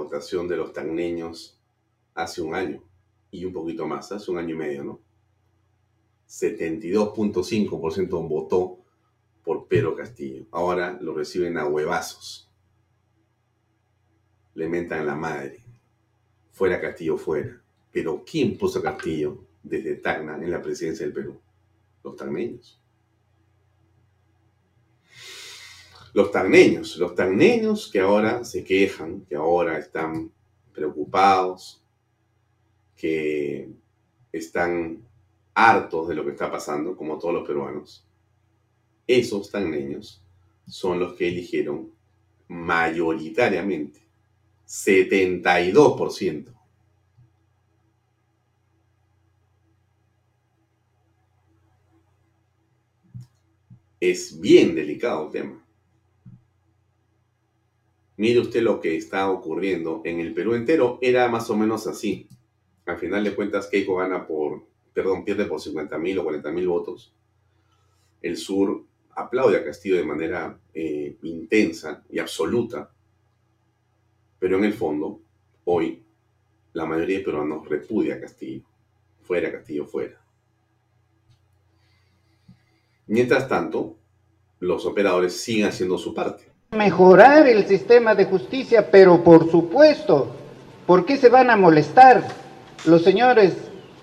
De los tagneños hace un año y un poquito más, hace un año y medio, ¿no? 72.5% votó por Pedro Castillo. Ahora lo reciben a huevazos. Le mentan la madre. Fuera Castillo, fuera. Pero ¿quién puso a Castillo desde Tacna en la presidencia del Perú? Los tagneños. Los tagneños, los tagneños que ahora se quejan, que ahora están preocupados, que están hartos de lo que está pasando, como todos los peruanos. Esos tagneños son los que eligieron mayoritariamente, 72%. Es bien delicado el tema. Mire usted lo que está ocurriendo en el Perú entero. Era más o menos así. Al final de cuentas, Keiko gana por, perdón, pierde por 50 mil o 40 mil votos. El sur aplaude a Castillo de manera eh, intensa y absoluta. Pero en el fondo, hoy, la mayoría de peruanos repudia a Castillo. Fuera Castillo, fuera. Mientras tanto, los operadores siguen haciendo su parte. Mejorar el sistema de justicia, pero por supuesto, ¿por qué se van a molestar los señores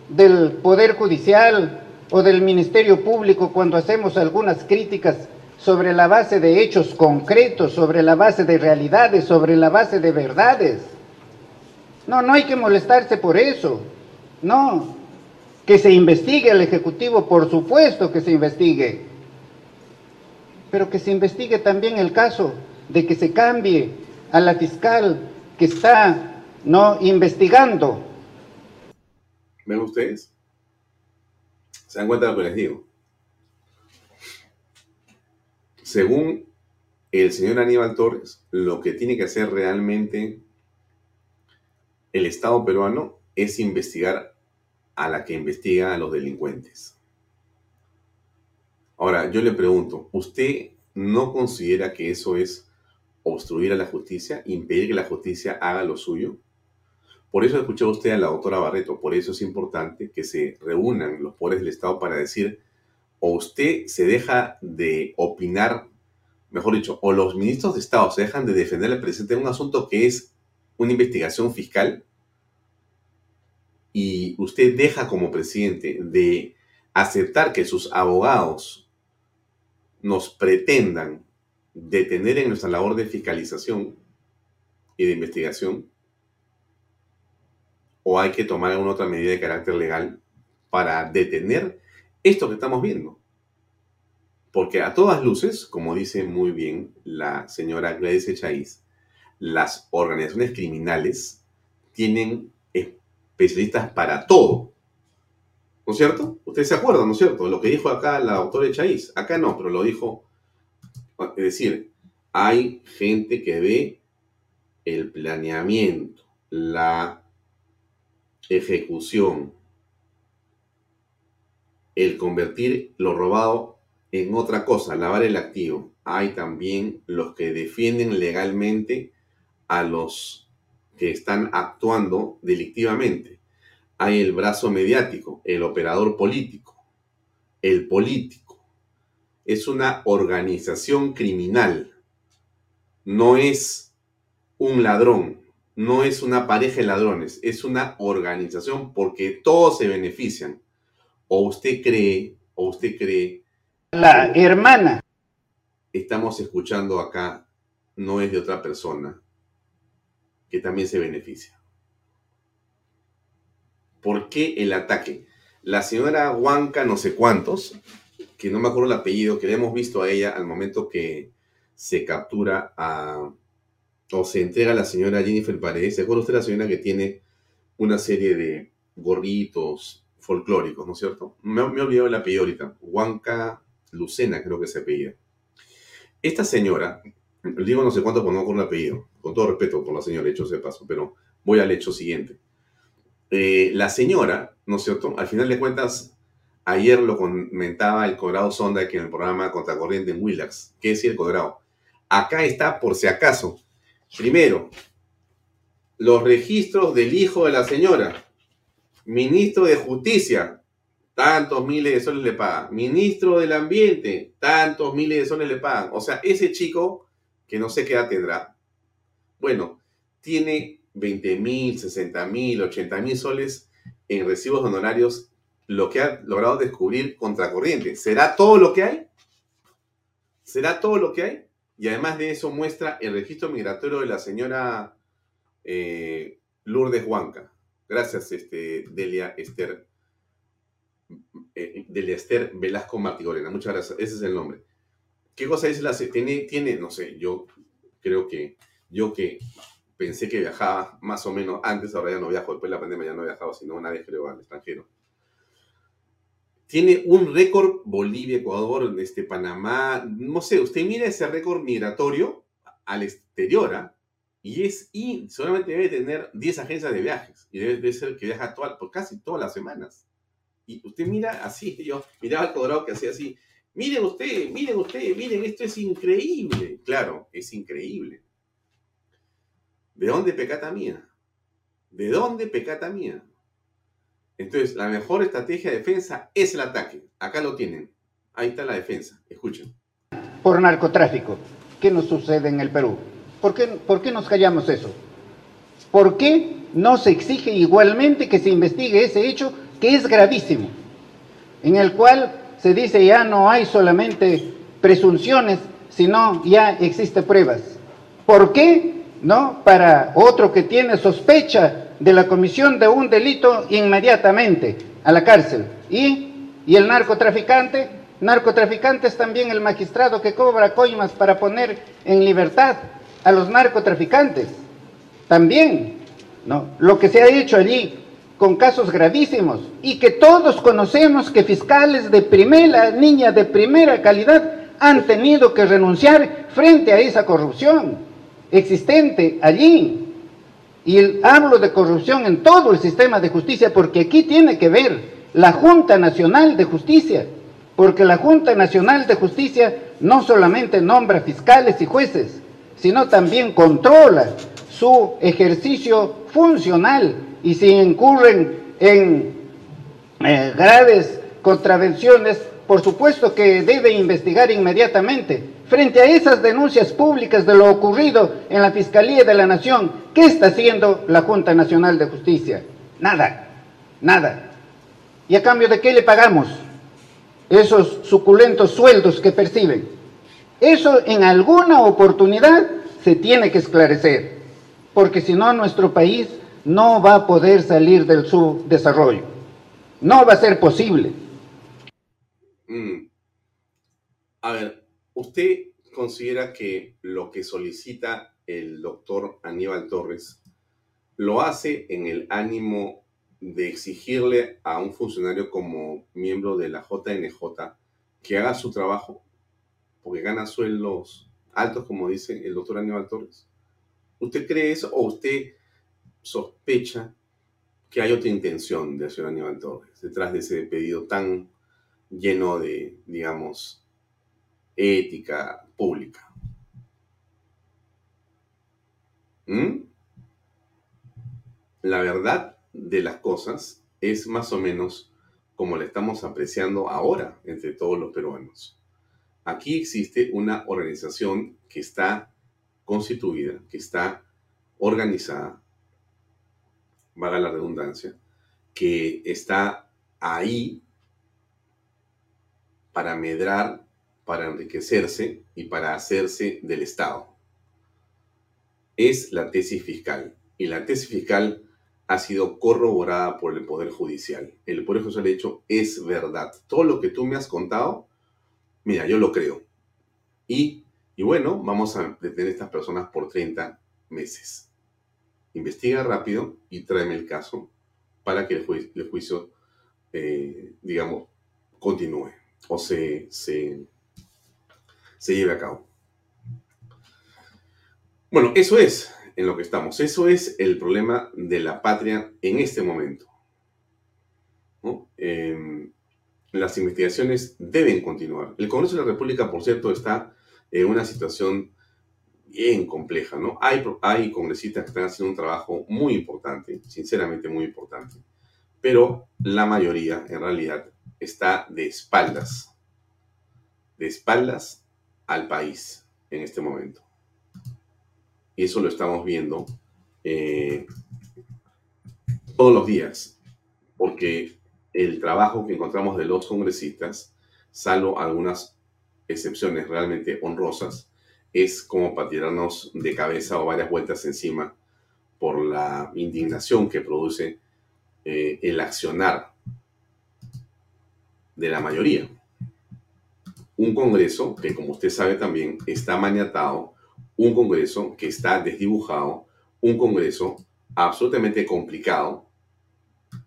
del Poder Judicial o del Ministerio Público cuando hacemos algunas críticas sobre la base de hechos concretos, sobre la base de realidades, sobre la base de verdades? No, no hay que molestarse por eso. No, que se investigue el Ejecutivo, por supuesto que se investigue, pero que se investigue también el caso de que se cambie a la fiscal que está no investigando. ¿Ven ustedes? ¿Se dan cuenta de lo que les digo? Según el señor Aníbal Torres, lo que tiene que hacer realmente el Estado peruano es investigar a la que investiga a los delincuentes. Ahora, yo le pregunto, ¿usted no considera que eso es obstruir a la justicia, impedir que la justicia haga lo suyo? Por eso escuchó usted a la doctora Barreto, por eso es importante que se reúnan los poderes del Estado para decir, o usted se deja de opinar, mejor dicho, o los ministros de Estado se dejan de defender al presidente en un asunto que es una investigación fiscal, y usted deja como presidente de aceptar que sus abogados nos pretendan detener en nuestra labor de fiscalización, y de investigación? ¿O hay que tomar alguna otra medida de carácter legal para detener esto que estamos viendo? Porque a todas luces, como dice muy bien la señora Gladys Echaíz, las organizaciones criminales tienen especialistas para todo. ¿No es cierto? Ustedes se acuerdan, ¿no es cierto? Lo que dijo acá la doctora Echaíz. Acá no, pero lo dijo. Es decir, hay gente que ve el planeamiento, la ejecución, el convertir lo robado en otra cosa, lavar el activo. Hay también los que defienden legalmente a los que están actuando delictivamente. Hay el brazo mediático, el operador político, el político. Es una organización criminal. No es un ladrón, no es una pareja de ladrones, es una organización porque todos se benefician. O usted cree, o usted cree la hermana. Estamos escuchando acá, no es de otra persona que también se beneficia. ¿Por qué el ataque? La señora Huanca, no sé cuántos, que no me acuerdo el apellido, que le hemos visto a ella al momento que se captura o se entrega a la señora Jennifer Paredes. ¿Se acuerda usted la señora que tiene una serie de gorritos folclóricos, ¿no es cierto? Me, me he olvidado el apellido ahorita. Huanca Lucena creo que se apellida. Esta señora, digo no sé cuánto por no con el apellido, con todo respeto por la señora, hecho ese paso, pero voy al hecho siguiente. Eh, la señora, ¿no es cierto? Al final de cuentas, ayer lo comentaba el Codrado Sonda que en el programa Contracorriente en Willax. ¿Qué decía el Codrado? Acá está por si acaso. Primero, los registros del hijo de la señora, ministro de Justicia, tantos miles de soles le pagan. Ministro del Ambiente, tantos miles de soles le pagan. O sea, ese chico, que no sé qué edad tendrá, bueno, tiene 20 mil, 60 mil, 80 mil soles en recibos honorarios, lo que ha logrado descubrir contracorriente. ¿Será todo lo que hay? ¿Será todo lo que hay? Y además de eso muestra el registro migratorio de la señora eh, Lourdes Huanca. Gracias, este, Delia Esther eh, de Lester Velasco Martigorena. Muchas gracias. Ese es el nombre. ¿Qué cosa dice la tiene, tiene, no sé, yo creo que yo que pensé que viajaba más o menos antes, ahora ya no viajo, después de la pandemia ya no he viajado, sino una vez creo al extranjero. Tiene un récord Bolivia, Ecuador, este, Panamá, no sé, usted mira ese récord migratorio al exterior, ¿ah? y es, y solamente debe tener 10 agencias de viajes, y debe, ser que viaja por casi todas las semanas. Y usted mira así, yo miraba al cuadrado que hacía así. Miren usted, miren usted, miren, esto es increíble. Claro, es increíble. ¿De dónde pecata mía? ¿De dónde pecata mía? Entonces, la mejor estrategia de defensa es el ataque. Acá lo tienen. Ahí está la defensa. Escuchen. Por narcotráfico. ¿Qué nos sucede en el Perú? ¿Por qué, ¿Por qué nos callamos eso? ¿Por qué no se exige igualmente que se investigue ese hecho que es gravísimo, en el cual se dice ya no hay solamente presunciones, sino ya existe pruebas. ¿Por qué? ¿No? Para otro que tiene sospecha de la comisión de un delito inmediatamente a la cárcel. ¿Y, y el narcotraficante? Narcotraficante es también el magistrado que cobra coimas para poner en libertad a los narcotraficantes. También, ¿no? Lo que se ha hecho allí con casos gravísimos y que todos conocemos que fiscales de primera niña de primera calidad han tenido que renunciar frente a esa corrupción existente allí. Y hablo de corrupción en todo el sistema de justicia porque aquí tiene que ver la Junta Nacional de Justicia, porque la Junta Nacional de Justicia no solamente nombra fiscales y jueces, sino también controla su ejercicio funcional y si incurren en eh, graves contravenciones, por supuesto que debe investigar inmediatamente. Frente a esas denuncias públicas de lo ocurrido en la Fiscalía de la Nación, ¿qué está haciendo la Junta Nacional de Justicia? Nada, nada. ¿Y a cambio de qué le pagamos esos suculentos sueldos que perciben? Eso en alguna oportunidad se tiene que esclarecer. porque si no nuestro país no va a poder salir del subdesarrollo. No va a ser posible. Mm. A ver, ¿usted considera que lo que solicita el doctor Aníbal Torres lo hace en el ánimo de exigirle a un funcionario como miembro de la JNJ que haga su trabajo? Porque gana sueldos altos, como dice el doctor Aníbal Torres. ¿Usted cree eso o usted sospecha que hay otra intención de señor Aníbal Torres detrás de ese pedido tan lleno de, digamos, ética pública? ¿Mm? La verdad de las cosas es más o menos como la estamos apreciando ahora entre todos los peruanos. Aquí existe una organización que está constituida, que está organizada, vaga la redundancia, que está ahí para medrar, para enriquecerse y para hacerse del Estado. Es la tesis fiscal. Y la tesis fiscal ha sido corroborada por el Poder Judicial. El Poder Judicial ha dicho, es verdad. Todo lo que tú me has contado, mira, yo lo creo. Y y bueno, vamos a detener a estas personas por 30 meses. Investiga rápido y tráeme el caso para que el, juicio, eh, digamos, continúe o se, se, se lleve a cabo. Bueno, eso es en lo que estamos. Eso es el problema de la patria en este momento. Em, las investigaciones deben continuar. El Congreso de la República, por cierto, está en una situación bien compleja, ¿no? Hay, hay congresistas que están haciendo un trabajo muy importante, sinceramente muy importante, pero la mayoría en realidad está de espaldas, de espaldas al país en este momento. Y eso lo estamos viendo eh, todos los días, porque el trabajo que encontramos de los congresistas, salvo algunas excepciones realmente honrosas, es como para de cabeza o varias vueltas encima por la indignación que produce eh, el accionar de la mayoría. Un Congreso que, como usted sabe también, está maniatado, un Congreso que está desdibujado, un Congreso absolutamente complicado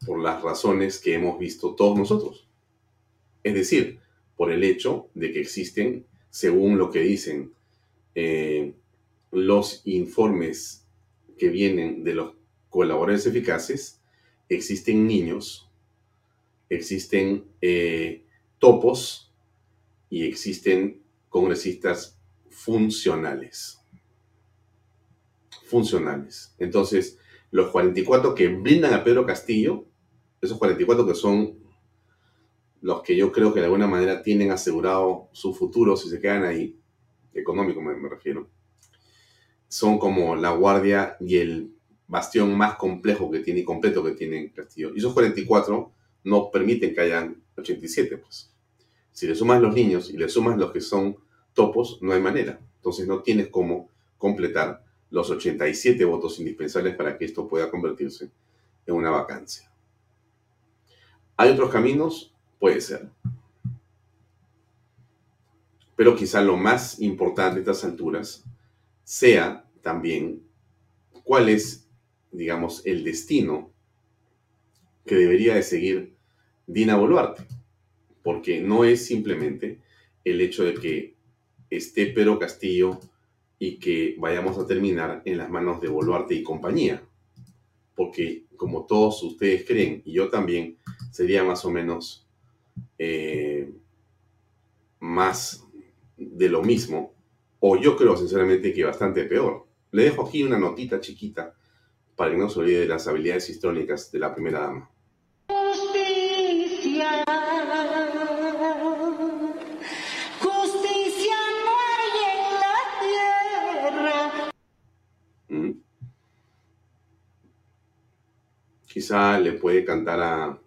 por las razones que hemos visto todos nosotros. Es decir, por el hecho de que existen, según lo que dicen eh, los informes que vienen de los colaboradores eficaces, existen niños, existen eh, topos y existen congresistas funcionales. Funcionales. Entonces, los 44 que brindan a Pedro Castillo, esos 44 que son los que yo creo que de alguna manera tienen asegurado su futuro si se quedan ahí, económico me, refiero, son como la guardia y el bastión más complejo que tiene y completo que tiene Castillo. Y esos 44 no permiten que hayan 87, pues. Si le sumas los niños y le sumas los que son topos, no hay manera. Entonces no tienes cómo completar los 87 votos indispensables para que esto pueda convertirse en una vacancia. Hay otros caminos, Puede ser. Pero quizá lo más importante a estas alturas sea también cuál es, digamos, el destino que debería de seguir Dina Boluarte. Porque no es simplemente el hecho de que esté Pedro Castillo y que vayamos a terminar en las manos de Boluarte y compañía. Porque como todos ustedes creen, y yo también, sería más o menos eh, más de lo mismo, o yo creo sinceramente que bastante peor. Le dejo aquí una notita chiquita para que no se olvide de las habilidades históricas de la primera dama. Quizá le puede cantar a,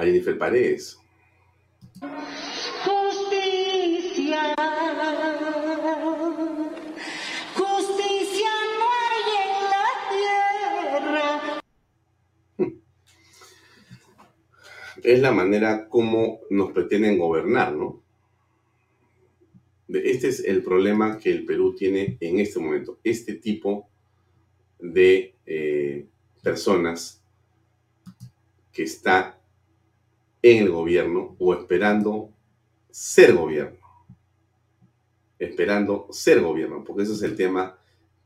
Jennifer Paredes. Justicia. Justicia no hay en la tierra. Hmm. Es la manera como nos pretenden gobernar, ¿no? Este es el problema que el Perú tiene en este momento. Este tipo de eh, personas que está en el gobierno o esperando ser gobierno. Esperando ser gobierno, porque ese es el tema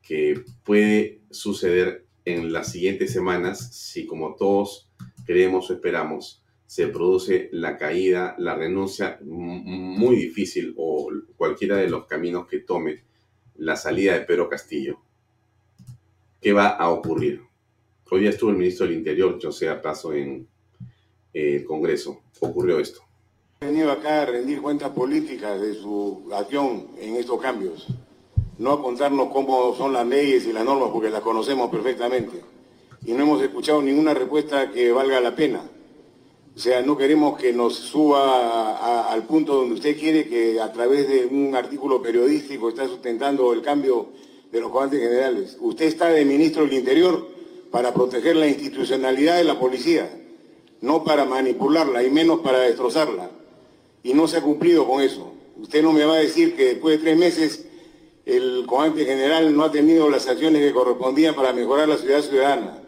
que puede suceder en las siguientes semanas si como todos creemos o esperamos se produce la caída, la renuncia muy difícil o cualquiera de los caminos que tome la salida de Pedro Castillo. ¿Qué va a ocurrir? Hoy día estuvo el ministro del Interior, José Paso, en eh, el Congreso. Ocurrió esto. He venido acá a rendir cuentas políticas de su acción en estos cambios. No a contarnos cómo son las leyes y las normas, porque las conocemos perfectamente. Y no hemos escuchado ninguna respuesta que valga la pena. O sea, no queremos que nos suba al punto donde usted quiere que a través de un artículo periodístico está sustentando el cambio de los comandantes generales. Usted está de ministro del Interior para proteger la institucionalidad de la policía, no para manipularla y menos para destrozarla. Y no se ha cumplido con eso. Usted no me va a decir que después de tres meses el comandante general no ha tenido las acciones que correspondían para mejorar la ciudad ciudadana.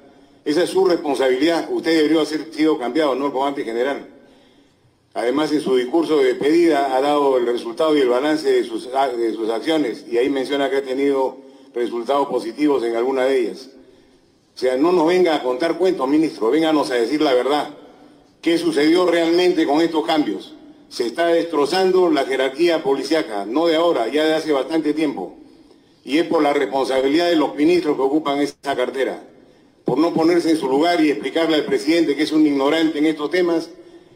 Esa es su responsabilidad. Usted debería haber sido cambiado, no el comandante general. Además, en su discurso de despedida ha dado el resultado y el balance de sus, de sus acciones y ahí menciona que ha tenido resultados positivos en alguna de ellas. O sea, no nos venga a contar cuentos, ministro, vénganos a decir la verdad. ¿Qué sucedió realmente con estos cambios? Se está destrozando la jerarquía policiaca, no de ahora, ya de hace bastante tiempo. Y es por la responsabilidad de los ministros que ocupan esa cartera por no ponerse en su lugar y explicarle al presidente que es un ignorante en estos temas,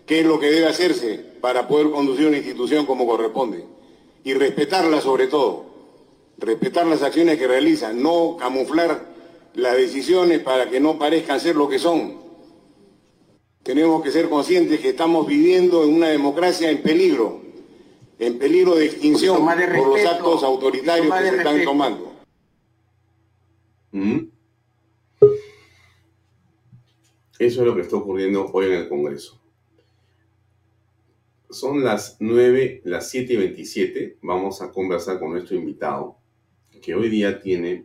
qué es lo que debe hacerse para poder conducir una institución como corresponde. Y respetarla sobre todo, respetar las acciones que realiza, no camuflar las decisiones para que no parezcan ser lo que son. Tenemos que ser conscientes que estamos viviendo en una democracia en peligro, en peligro de extinción por los actos autoritarios que se están tomando. ¿Mm? Eso es lo que está ocurriendo hoy en el Congreso. Son las 9, las 7 y 27. Vamos a conversar con nuestro invitado, que hoy día tiene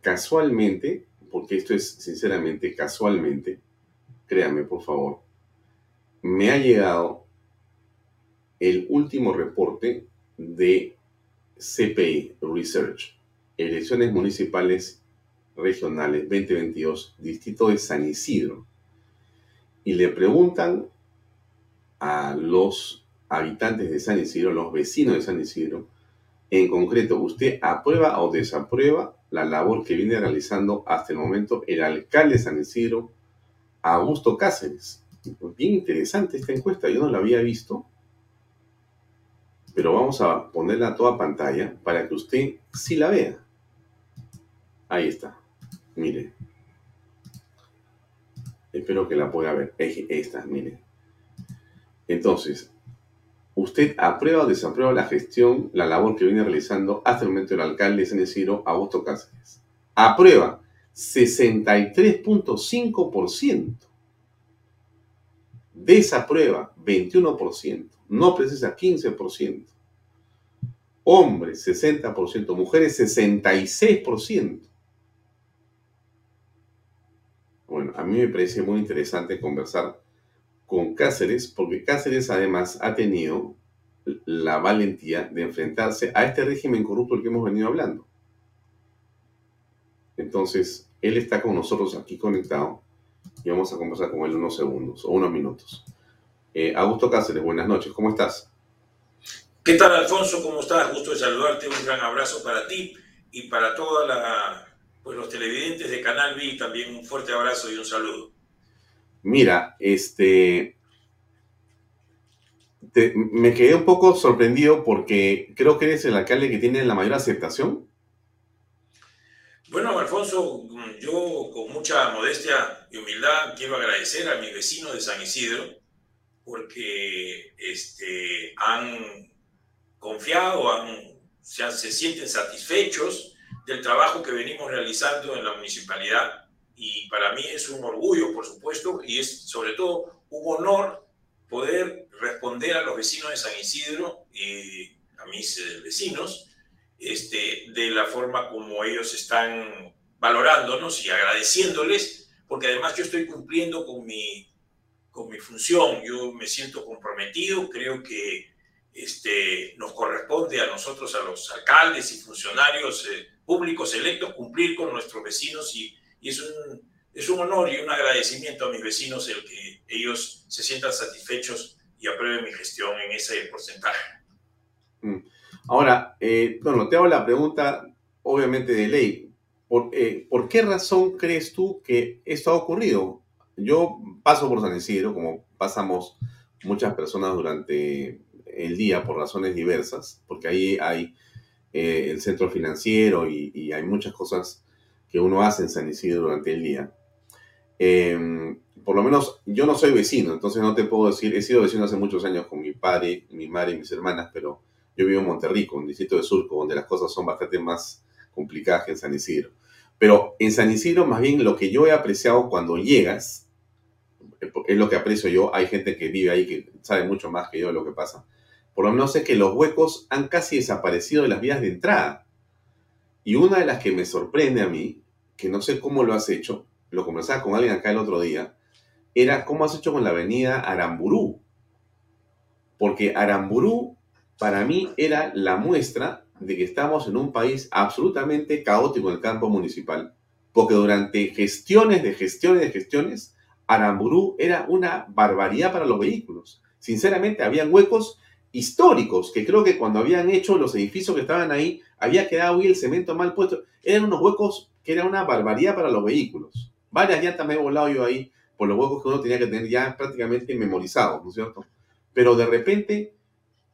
casualmente, porque esto es sinceramente casualmente, créame por favor, me ha llegado el último reporte de CPI Research, elecciones municipales regionales 2022, distrito de San Isidro, y le preguntan a los habitantes de San Isidro, los vecinos de San Isidro, en concreto, ¿usted aprueba o desaprueba la labor que viene realizando hasta el momento el alcalde de San Isidro, Augusto Cáceres? Bien interesante esta encuesta, yo no la había visto, pero vamos a ponerla a toda pantalla para que usted sí la vea. Ahí está. Mire. Espero que la pueda ver. Esta, mire. Entonces, ¿usted aprueba o desaprueba la gestión, la labor que viene realizando hasta el momento el alcalde de San Augusto Cáceres? Aprueba 63.5%. Desaprueba 21%. No precisa 15%. Hombres 60%. Mujeres 66%. Bueno, a mí me parece muy interesante conversar con Cáceres, porque Cáceres además ha tenido la valentía de enfrentarse a este régimen corrupto del que hemos venido hablando. Entonces, él está con nosotros aquí conectado y vamos a conversar con él unos segundos o unos minutos. Eh, Augusto Cáceres, buenas noches, ¿cómo estás? ¿Qué tal, Alfonso? ¿Cómo estás? Gusto de saludarte, un gran abrazo para ti y para toda la pues los televidentes de Canal B también un fuerte abrazo y un saludo. Mira, este, me quedé un poco sorprendido porque creo que eres el alcalde que tiene la mayor aceptación. Bueno, Alfonso, yo con mucha modestia y humildad quiero agradecer a mis vecinos de San Isidro porque este, han confiado, han, se, se sienten satisfechos del trabajo que venimos realizando en la municipalidad y para mí es un orgullo, por supuesto, y es sobre todo un honor poder responder a los vecinos de San Isidro y a mis eh, vecinos este, de la forma como ellos están valorándonos y agradeciéndoles, porque además yo estoy cumpliendo con mi, con mi función, yo me siento comprometido, creo que este, nos corresponde a nosotros, a los alcaldes y funcionarios eh, públicos electos, cumplir con nuestros vecinos y, y es, un, es un honor y un agradecimiento a mis vecinos el que ellos se sientan satisfechos y aprueben mi gestión en ese porcentaje. Mm. Ahora, eh, bueno, te hago la pregunta, obviamente, de ley. ¿Por, eh, ¿Por qué razón crees tú que esto ha ocurrido? Yo paso por San Isidro, como pasamos muchas personas durante el día por razones diversas, porque ahí hay eh, el centro financiero y, hay muchas cosas que uno hace en San Isidro durante el día. Em, por lo menos yo no soy vecino, entonces no te puedo decir, he sido vecino hace muchos años con mi padre, mi madre y mis hermanas, pero yo vivo en Monterrico, un distrito de Surco, donde las cosas son bastante más complicadas que en San Isidro. Pero en San Isidro, más bien, lo que yo he apreciado cuando llegas, es lo que aprecio yo, hay gente que vive ahí que sabe mucho más que yo de lo que pasa. Por lo menos sé que los huecos han casi desaparecido de las vías de entrada. Y una de las que me sorprende a mí, que no sé cómo lo has hecho, lo conversaba con alguien acá el otro día, era cómo has hecho con la avenida Aramburú. Porque Aramburú para mí era la muestra de que estamos en un país absolutamente caótico en el campo municipal, porque durante gestiones de gestiones de gestiones, Aramburú era una barbaridad para los vehículos. Sinceramente, habían huecos históricos que creo que cuando habían hecho los edificios que estaban ahí, había quedado ahí el cemento mal puesto. Eran unos huecos que era una barbaridad para los vehículos. Varias llantas me he volado yo ahí por los huecos que uno tenía que tener ya prácticamente memorizados, ¿no es cierto? Pero de repente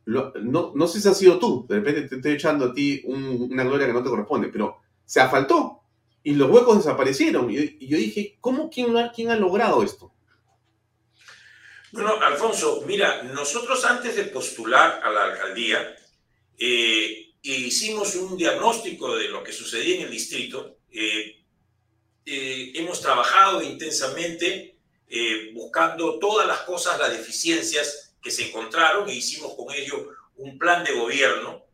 no, no sé si ha sido tú, de repente te estoy echando a ti una gloria que no te corresponde, pero se afaltó y los huecos desaparecieron. Y, yo dije, ¿cómo quién, quién ha logrado esto? Bueno, Alfonso, mira, nosotros antes de postular a la alcaldía, eh, hicimos un diagnóstico de lo que sucedía en el distrito. Eh, eh, hemos trabajado intensamente buscando todas las cosas, las deficiencias que se encontraron e hicimos con ellos un plan de gobierno.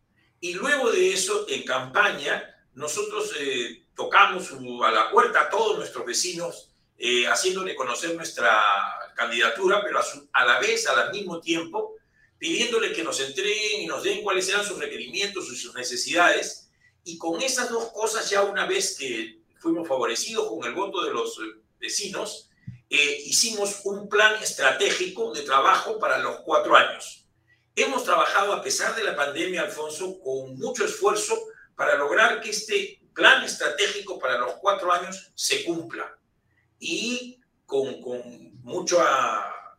Y luego de eso, en campaña, nosotros eh, tocamos a la puerta a todos nuestros vecinos, eh, haciéndole conocer nuestra candidatura, pero a, a la vez, al mismo tiempo, pidiéndole que nos entreguen y nos den cuáles eran sus requerimientos y sus necesidades. Y con esas dos cosas, ya una vez que fuimos favorecidos con el voto de los eh, vecinos, eh, hicimos un plan estratégico de trabajo para los cuatro años. Hemos trabajado, a pesar de la pandemia, Alfonso, con mucho esfuerzo para lograr que este plan estratégico para los cuatro años se cumpla. Y con, con mucho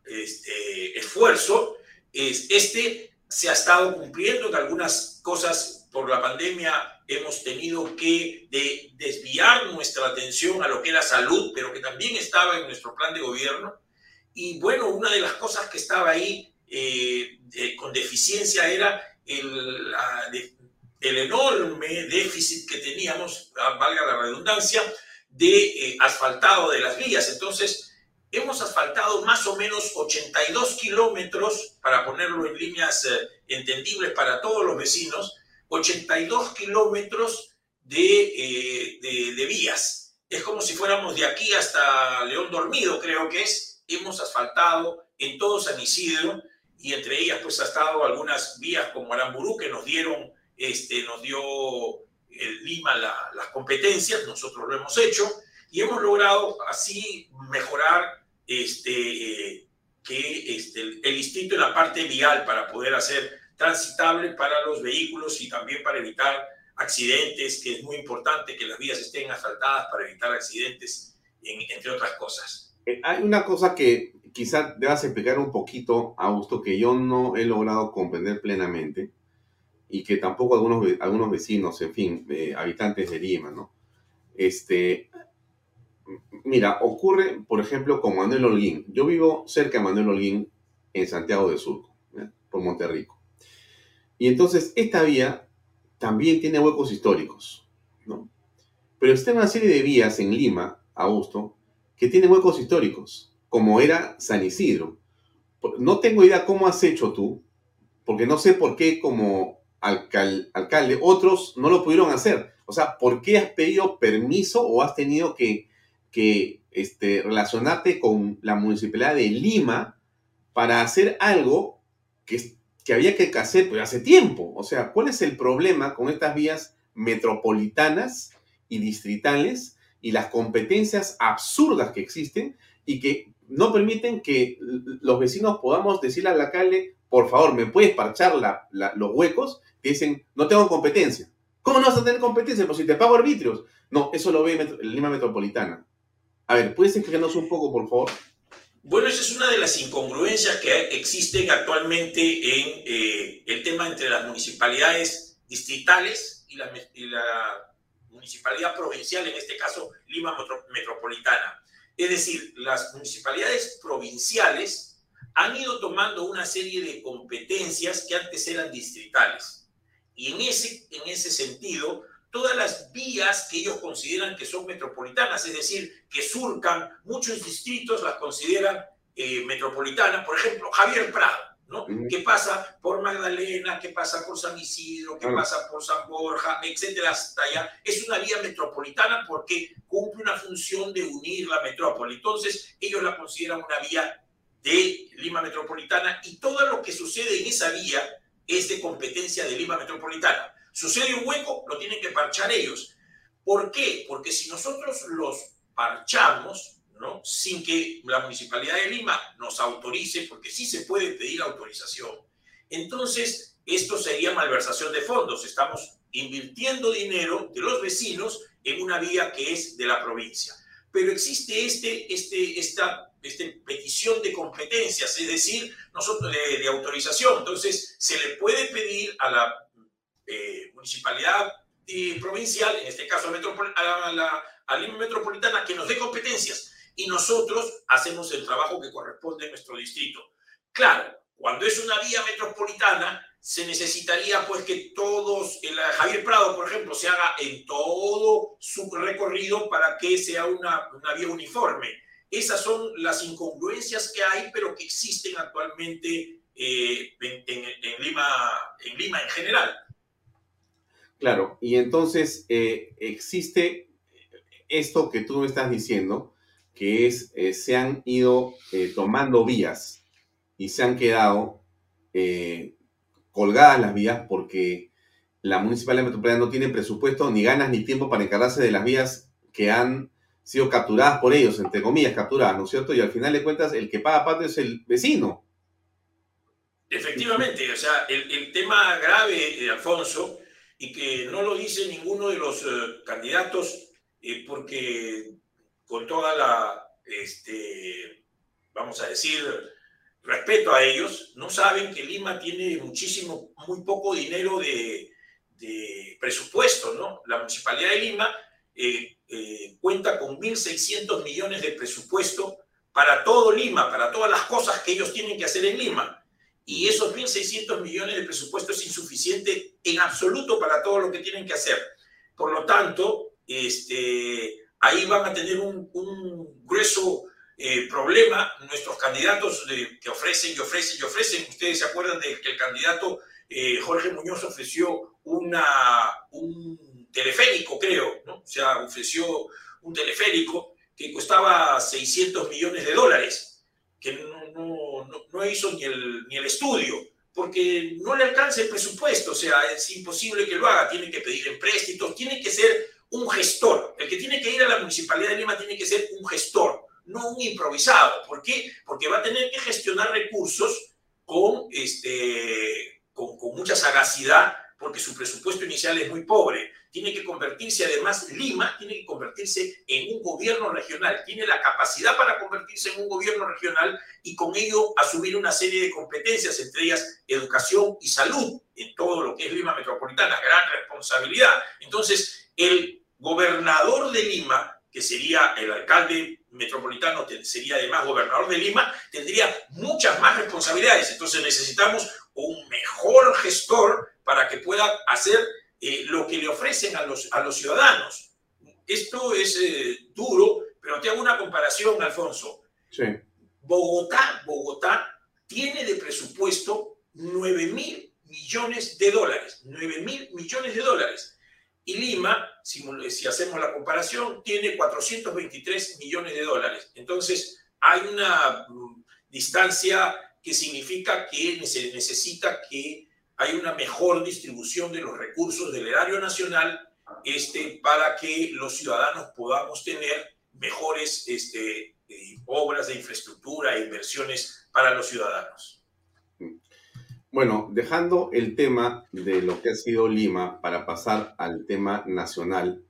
este, esfuerzo, este se ha estado cumpliendo en algunas cosas por la pandemia hemos tenido que desviar nuestra atención a lo que era salud, pero que también estaba en nuestro plan de gobierno. Y bueno, una de las cosas que estaba ahí eh, con deficiencia era el, el, enorme déficit que teníamos, ah, valga la redundancia, de eh, asfaltado de las vías. Entonces, hemos asfaltado más o menos 82 kilómetros, para ponerlo en líneas eh, entendibles para todos los vecinos, 82 kilómetros eh, de, de, vías. Es como si fuéramos de aquí hasta León Dormido, creo que es. Hemos asfaltado en todo San Isidro y entre ellas pues ha estado algunas vías como Aramburú que nos dieron, este, nos dio el Lima las competencias, nosotros lo hemos hecho y hemos logrado así mejorar este, eh, que este, el distrito en la parte vial para poder hacer transitable para los vehículos y también para evitar accidentes, que es muy importante que las vías estén asfaltadas para evitar accidentes, entre otras cosas. Eh, hay una cosa que quizás debas explicar un poquito, Augusto, que yo no he logrado comprender plenamente y que tampoco algunos, algunos vecinos, en fin, eh, habitantes de Lima, ¿no? Este, mira, ocurre, por ejemplo, con Manuel Holguín. Yo vivo cerca de Manuel Holguín en Santiago de Surco, por Monterrico. Y entonces esta vía también tiene huecos históricos, ¿no? Pero está una serie de vías en Lima, Augusto, que tienen huecos históricos, como era San Isidro. No tengo idea cómo has hecho tú, porque no sé por qué como alcalde otros no lo pudieron hacer. O sea, ¿por qué has pedido permiso o has tenido que, que este, relacionarte con la municipalidad de Lima para hacer algo que, que había que hacer pues, hace tiempo? O sea, ¿cuál es el problema con estas vías metropolitanas y distritales y las competencias absurdas que existen y que no permiten que los vecinos podamos decirle al alcalde, por favor, ¿me puedes parchar los huecos? Que dicen, no tengo competencia. ¿Cómo no vas a tener competencia? Pues si te pago arbitrios. No, eso lo ve Lima Metropolitana. A ver, ¿puedes explicarnos un poco, por favor? Bueno, esa es una de las incongruencias que existen actualmente en eh, el tema entre las municipalidades distritales y la, y la, municipalidad provincial, en este caso Lima Metropolitana. Es decir, las municipalidades provinciales han ido tomando una serie de competencias que antes eran distritales. Y en ese, en ese sentido, todas las vías que ellos consideran que son metropolitanas, es decir, que surcan, muchos distritos las consideran eh, metropolitanas. Por ejemplo, Javier Prado ¿no? ¿Qué pasa por Magdalena? ¿Qué pasa por San Isidro? ¿Qué pasa por San Borja? Etcétera, hasta allá. Es una vía metropolitana porque cumple una función de unir la metrópoli. Entonces, ellos la consideran una vía de Lima Metropolitana y todo lo que sucede en esa vía es de competencia de Lima Metropolitana. Sucede un hueco, lo tienen que parchar ellos. ¿Por qué? Porque si nosotros los parchamos, sin que la Municipalidad de Lima nos autorice, porque sí se puede pedir autorización. Entonces, esto sería malversación de fondos. Estamos invirtiendo dinero de los vecinos en una vía que es de la provincia. Pero existe este, este, esta petición de competencias, es decir, nosotros de, autorización. Entonces, se le puede pedir a la municipalidad eh, provincial, en este caso a la, a Metropolitana, que nos dé competencias y nosotros hacemos el trabajo que corresponde a nuestro distrito. Claro, cuando es una vía metropolitana, se necesitaría pues que todos, el Javier Prado, por ejemplo, se haga en todo su recorrido para que sea una, una vía uniforme. Esas son las incongruencias que hay, pero que existen actualmente eh, en, Lima, en Lima en general. Claro, y entonces eh, existe esto que tú me estás diciendo, que es, eh, se han ido eh, tomando vías y se han quedado colgadas las vías porque la Municipalidad Metropolitana no tiene presupuesto, ni ganas, ni tiempo para encargarse de las vías que han sido capturadas por ellos, entre comillas, capturadas, ¿no es cierto? Y al final de cuentas, el que paga parte es el vecino. Efectivamente, o sea, el, tema grave, Alfonso, y que no lo dice ninguno de los candidatos, porque con toda la, este, vamos a decir, respeto a ellos, no saben que Lima tiene muchísimo, muy poco dinero de, presupuesto, ¿no? La Municipalidad de Lima eh, eh, cuenta con 1.600 millones de presupuesto para todo Lima, para todas las cosas que ellos tienen que hacer en Lima. Y esos 1.600 millones de presupuesto es insuficiente en absoluto para todo lo que tienen que hacer. Por lo tanto, este, ahí van a tener un, grueso eh, problema nuestros candidatos que ofrecen y ofrecen y ofrecen. Ustedes se acuerdan de que el candidato eh, Jorge Muñoz ofreció un teleférico, creo, ¿no? O sea, ofreció un teleférico que costaba 600 millones de dólares, que no, hizo ni el, ni el estudio porque no le alcanza el presupuesto, o sea, es imposible que lo haga, tiene que pedir empréstitos, tiene que ser un gestor. El que tiene que ir a la Municipalidad de Lima tiene que ser un gestor, no un improvisado. ¿Por qué? Porque va a tener que gestionar recursos con, este, con, con mucha sagacidad, porque su presupuesto inicial es muy pobre. Tiene que convertirse, además, Lima tiene que convertirse en un gobierno regional. Tiene la capacidad para convertirse en un gobierno regional y con ello asumir una serie de competencias, entre ellas educación y salud, en todo lo que es Lima Metropolitana. Gran responsabilidad. Entonces, el gobernador de Lima, que sería el alcalde metropolitano, sería además gobernador de Lima, tendría muchas más responsabilidades. Entonces necesitamos un mejor gestor para que pueda hacer eh, lo que le ofrecen a los, a los ciudadanos. Esto es eh, duro, pero te hago una comparación, Alfonso. Sí. Bogotá, Bogotá tiene de presupuesto 9 mil millones de dólares, 9 mil millones de dólares. Y Lima, si, si, hacemos la comparación, tiene 423 millones de dólares. Entonces, hay una mm, distancia que significa que se necesita que hay una mejor distribución de los recursos del erario nacional este, para que los ciudadanos podamos tener mejores este, eh, obras de infraestructura e inversiones para los ciudadanos. Bueno, dejando el tema de lo que ha sido Lima para pasar al tema nacional,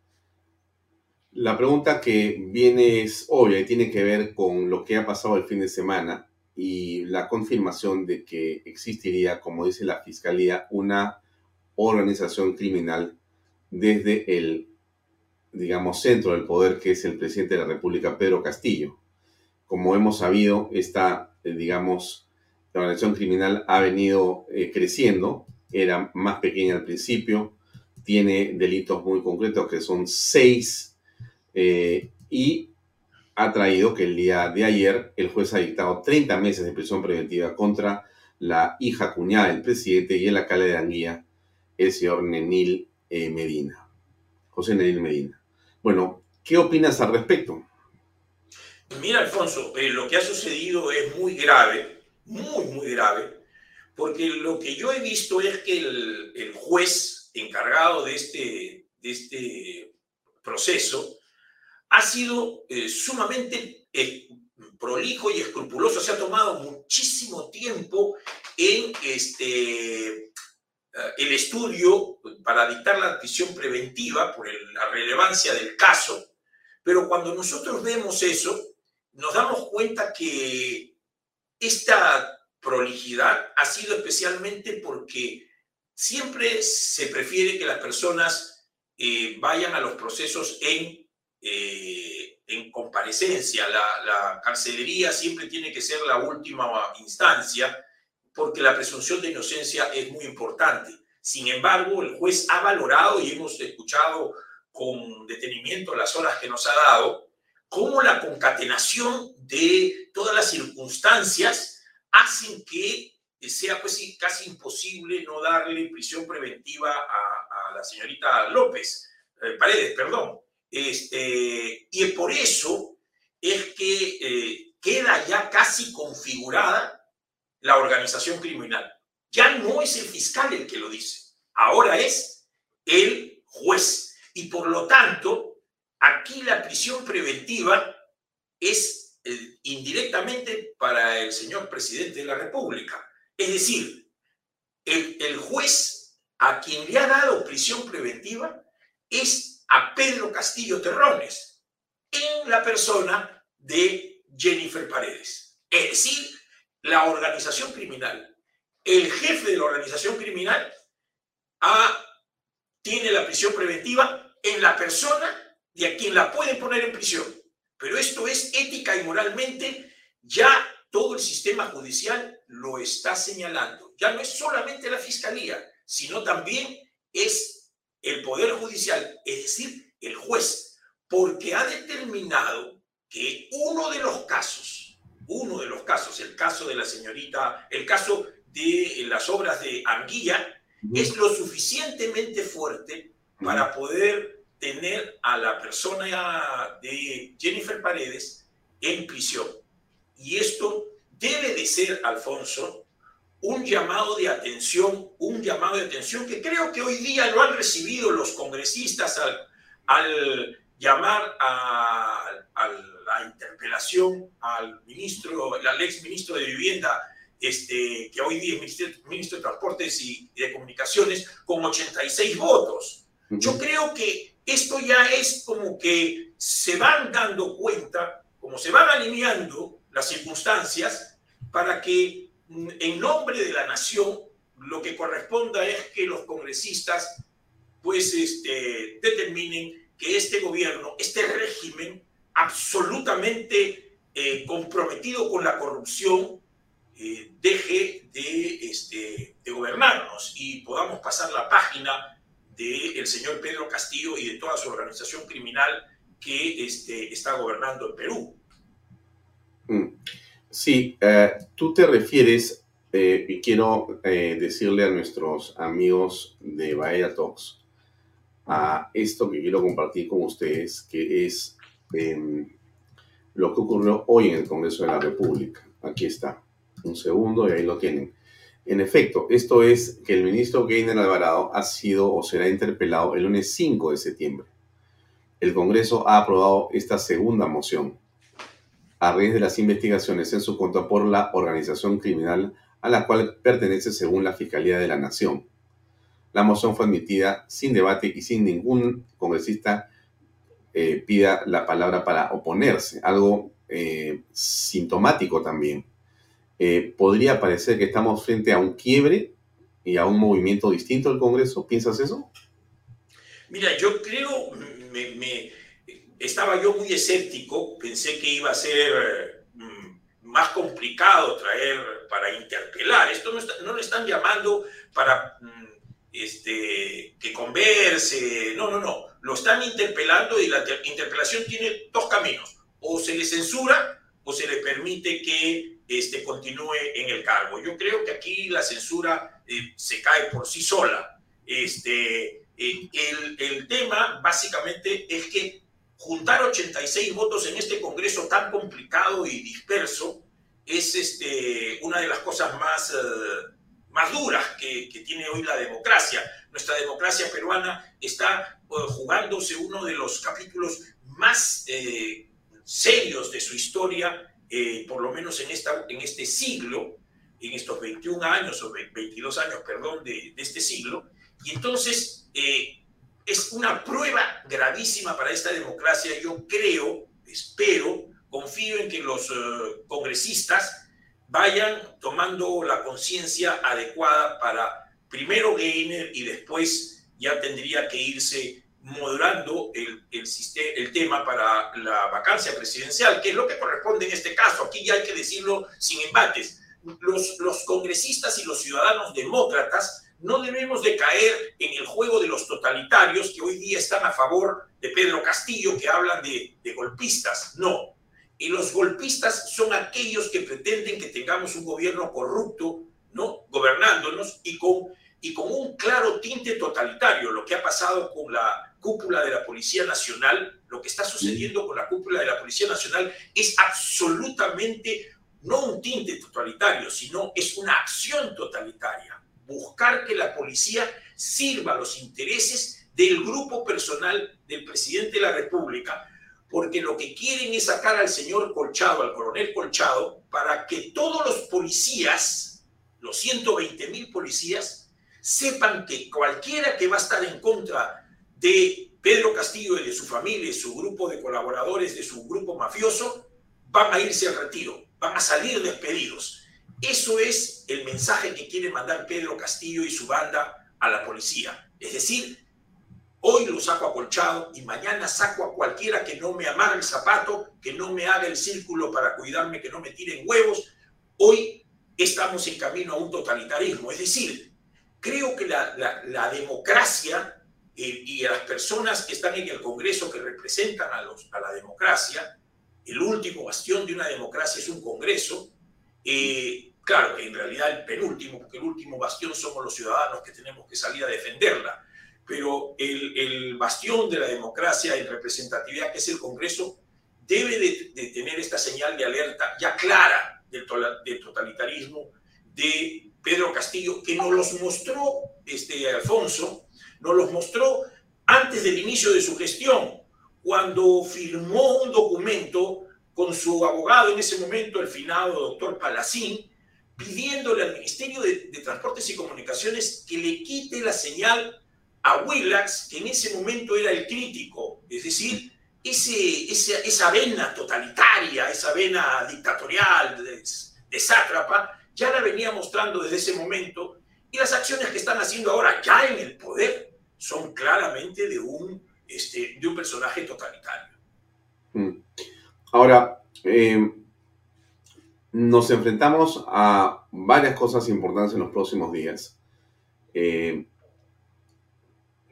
la pregunta que viene es obvia y tiene que ver con lo que ha pasado el fin de semana y la confirmación de que existiría, como dice la Fiscalía, una organización criminal desde el, digamos, centro del poder que es el presidente de la República, Pedro Castillo. Como hemos sabido, esta, eh, digamos, la organización criminal ha venido eh, creciendo, era más pequeña al principio, tiene delitos muy concretos que son seis eh, y ha traído que el día de ayer el juez ha dictado 30 meses de prisión preventiva contra la hija cuñada del presidente y el alcalde de Anguilla, el señor Nenil eh, Medina. José Nenil Medina. Bueno, ¿qué opinas al respecto? Mira, Alfonso, eh, lo que ha sucedido es muy grave, muy, muy grave, porque lo que yo he visto es que el, juez encargado de este, de este proceso ha sido eh, sumamente eh, prolijo y escrupuloso, se ha tomado muchísimo tiempo en este, eh, el estudio para dictar la prisión preventiva por la relevancia del caso, pero cuando nosotros vemos eso, nos damos cuenta que esta prolijidad ha sido especialmente porque siempre se prefiere que las personas vayan a los procesos en eh, en comparecencia. La, carcelería siempre tiene que ser la última instancia porque la presunción de inocencia es muy importante. Sin embargo, el juez ha valorado y hemos escuchado con detenimiento las horas que nos ha dado, cómo la concatenación de todas las circunstancias hacen que sea pues, casi imposible no darle prisión preventiva a, la señorita López, eh, Paredes, perdón. Este, y por eso es que eh, queda ya casi configurada la organización criminal. Ya no es el fiscal el que lo dice, ahora es el juez. Y por lo tanto, aquí la prisión preventiva es eh, indirectamente para el señor presidente de la República. Es decir, el, el juez a quien le ha dado prisión preventiva es a Pedro Castillo Terrones en la persona de Jennifer Paredes. Es decir, la organización criminal, el jefe de la organización criminal tiene la prisión preventiva en la persona de a quien la puede poner en prisión. Pero esto es ética y moralmente, ya todo el sistema judicial lo está señalando. Ya no es solamente la fiscalía, sino también es el Poder Judicial, es decir, el juez, porque ha determinado que uno de los casos, uno de los casos, el caso de la señorita, el caso de las obras de Anguilla, es lo suficientemente fuerte para poder tener a la persona de Jennifer Paredes en prisión. Y esto debe de ser, Alfonso, un llamado de atención, un llamado de atención que creo que hoy día lo han recibido los congresistas al, llamar a, la interpelación al ministro, al ex ministro de Vivienda, este, que hoy día es ministro, de Transportes y de Comunicaciones, con 86 votos. Yo creo que esto ya es como que se van dando cuenta, como se van alineando las circunstancias para que en nombre de la nación, lo que corresponda es que los congresistas pues este, determinen que este gobierno, este régimen absolutamente eh, comprometido con la corrupción, eh, deje de, este, de, gobernarnos y podamos pasar la página del señor Pedro Castillo y de toda su organización criminal que este, está gobernando el Perú. Mm. Sí, eh, tú te refieres, eh, y quiero eh, decirle a nuestros amigos de Bahía Talks, a esto que quiero compartir con ustedes, que es em, lo que ocurrió hoy en el Congreso de la República. Aquí está, un segundo y ahí lo tienen. En efecto, esto es que el ministro Gainer Alvarado ha sido o será interpelado el lunes 5 de septiembre. El Congreso ha aprobado esta segunda moción a raíz de las investigaciones en su contra por la organización criminal a la cual pertenece según la Fiscalía de la Nación. La moción fue admitida sin debate y sin ningún congresista eh, pida la palabra para oponerse, algo eh, sintomático también eh, podría parecer que estamos frente a un quiebre y a un movimiento distinto del Congreso. ¿Piensas eso? Mira, yo creo, me, estaba yo muy escéptico, pensé que iba a ser mm, más complicado traer para interpelar. Esto no, no le están llamando para mm, este, que converse, no, no, no. Lo están interpelando y la interpelación tiene dos caminos. O se le censura o se le permite que este, continúe en el cargo. Yo creo que aquí la censura eh, se cae por sí sola. Este, eh, el, el, tema básicamente es que juntar 86 votos en este Congreso tan complicado y disperso es este, una de las cosas más, eh, más duras que, que, tiene hoy la democracia. Nuestra democracia peruana está jugándose uno de los capítulos más serios de su historia eh, por lo menos en, esta, en este siglo, en estos 21 años o 22 años, perdón, de, de este siglo, y entonces eh, es una prueba gravísima para esta democracia. Yo creo, espero, confío en que los uh, congresistas vayan tomando la conciencia adecuada para primero Gainer y después ya tendría que irse moderando el, el, el, tema para la vacancia presidencial, que es lo que corresponde en este caso. Aquí ya hay que decirlo sin embates. Los, los congresistas y los ciudadanos demócratas no debemos de caer en el juego de los totalitarios que hoy día están a favor de Pedro Castillo, que hablan de, golpistas. No. Y los golpistas son aquellos que pretenden que tengamos un gobierno corrupto, ¿no? Gobernándonos y con, y con un claro tinte totalitario, lo que ha pasado con la cúpula de la Policía Nacional, lo que está sucediendo con la cúpula de la Policía Nacional es absolutamente no un tinte totalitario, sino es una acción totalitaria. Buscar que la policía sirva los intereses del grupo personal del presidente de la República, porque lo que quieren es sacar al señor Colchado, al coronel Colchado, para que todos los policías, los 120 mil policías, sepan que cualquiera que va a estar en contra de Pedro Castillo y de su familia y su grupo de colaboradores de su grupo mafioso van a irse al retiro, van a salir despedidos. Eso es el mensaje que quiere mandar Pedro Castillo y su banda a la policía. Es decir, hoy lo saco acolchado y mañana saco a cualquiera que no me amarre el zapato, que no me haga el círculo para cuidarme, que no me tiren huevos. Hoy estamos en camino a un totalitarismo. Es decir, creo que la, democracia y a las personas que están en el Congreso que representan a, los, a la democracia, el último bastión de una democracia es un Congreso, eh, claro en realidad el penúltimo, porque el último bastión somos los ciudadanos que tenemos que salir a defenderla, pero el, el bastión de la democracia en representatividad que es el Congreso debe de, de tener esta señal de alerta ya clara del, del totalitarismo de Pedro Castillo, que nos los mostró este, Alfonso, nos los mostró antes del inicio de su gestión, cuando firmó un documento con su abogado en ese momento, el finado doctor Palacín, pidiéndole al Ministerio de, Transportes y Comunicaciones que le quite la señal a Willax, que en ese momento era el crítico, es decir, ese, esa, esa vena totalitaria, esa vena dictatorial de, de sátrapa, ya la venía mostrando desde ese momento y las acciones que están haciendo ahora ya en el poder son claramente de un, este, de un personaje totalitario. Ahora, eh, nos enfrentamos a varias cosas importantes en los próximos días. Eh,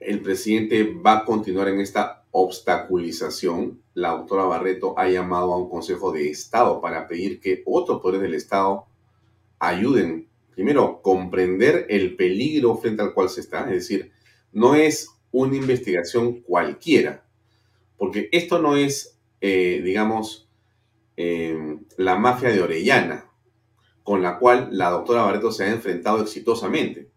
el presidente va a continuar en esta obstaculización. La doctora Barreto ha llamado a un Consejo de Estado para pedir que otros poderes del Estado ayuden, primero, comprender el peligro frente al cual se está, es decir, no es una investigación cualquiera, porque esto no es, eh, digamos, eh, la mafia de Orellana, con la cual la doctora Barreto se ha enfrentado exitosamente.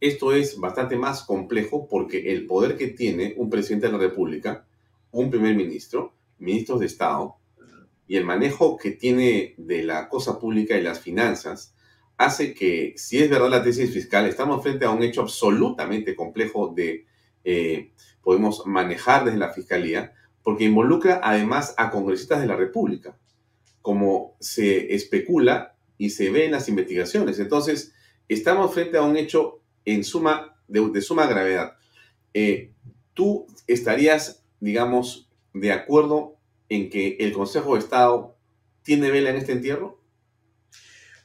Esto es bastante más complejo porque el poder que tiene un presidente de la República, un primer ministro, ministros de Estado, y el manejo que tiene de la cosa pública y las finanzas, hace que, si es verdad la tesis fiscal, estamos frente a un hecho absolutamente complejo de, eh, podemos manejar desde la fiscalía, porque involucra además a congresistas de la República, como se especula y se ve en las investigaciones. Entonces, estamos frente a un hecho en suma, de, suma gravedad. Eh, ¿Tú estarías, digamos, de acuerdo en que el Consejo de Estado tiene vela en este entierro?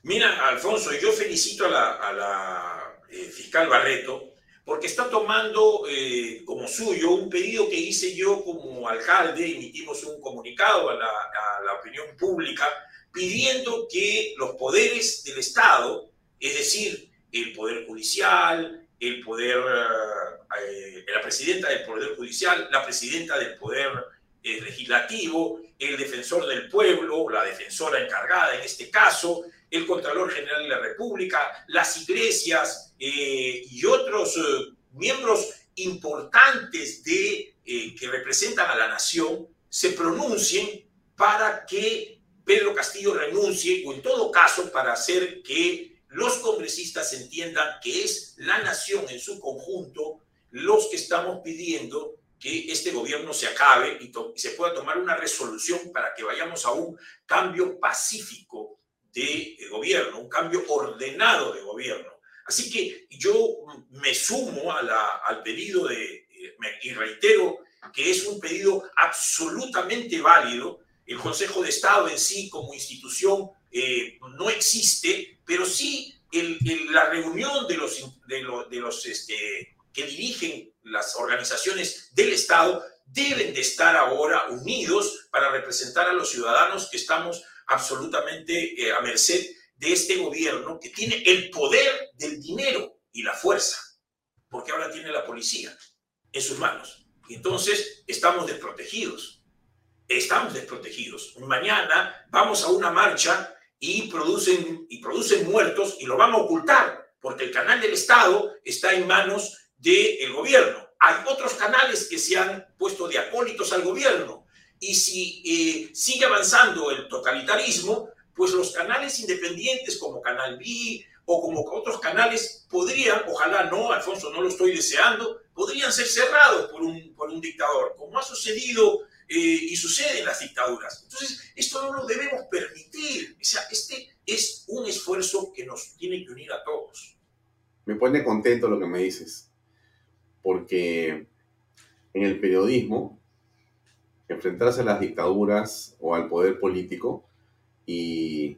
Mira, Alfonso, yo felicito a la, eh, fiscal Barreto porque está tomando eh, como suyo un pedido que hice yo como alcalde, emitimos un comunicado a la, opinión pública pidiendo que los poderes del Estado, es decir, el Poder Judicial, el Poder, eh, eh, la presidenta del Poder Judicial, la presidenta del Poder Legislativo, el defensor del pueblo, la defensora encargada en este caso, el Contralor General de la República, las iglesias y otros miembros importantes de, que representan a la nación se pronuncien para que Pedro Castillo renuncie o en todo caso para hacer que los congresistas entiendan que es la nación en su conjunto los que estamos pidiendo que este gobierno se acabe y, se pueda tomar una resolución para que vayamos a un cambio pacífico de, gobierno, un cambio ordenado de gobierno. Así que yo me sumo al pedido de, y reitero que es un pedido absolutamente válido. El Consejo de Estado en sí como institución eh, no existe, pero sí la reunión de los, de los, este, que dirigen las organizaciones del Estado deben de estar ahora unidos para representar a los ciudadanos que estamos absolutamente eh, a merced de este gobierno que tiene el poder del dinero y la fuerza, porque ahora tiene la policía en sus manos. Entonces estamos desprotegidos, estamos desprotegidos. Mañana vamos a una marcha y producen, y producen muertos y lo van a ocultar, porque el canal del Estado está en manos del gobierno. Hay otros canales que se han puesto de acólitos al gobierno. Y si eh, sigue avanzando el totalitarismo, pues los canales independientes como Canal B o como otros canales podrían, ojalá no, Alfonso, no lo estoy deseando, podrían ser cerrados por un, por un dictador, como ha sucedido eh, y sucede en las dictaduras. Entonces, esto no lo debemos permitir. O sea, este es un esfuerzo que nos tiene que unir a todos. Me pone contento lo que me dices, porque en el periodismo, enfrentarse a las dictaduras o al poder político y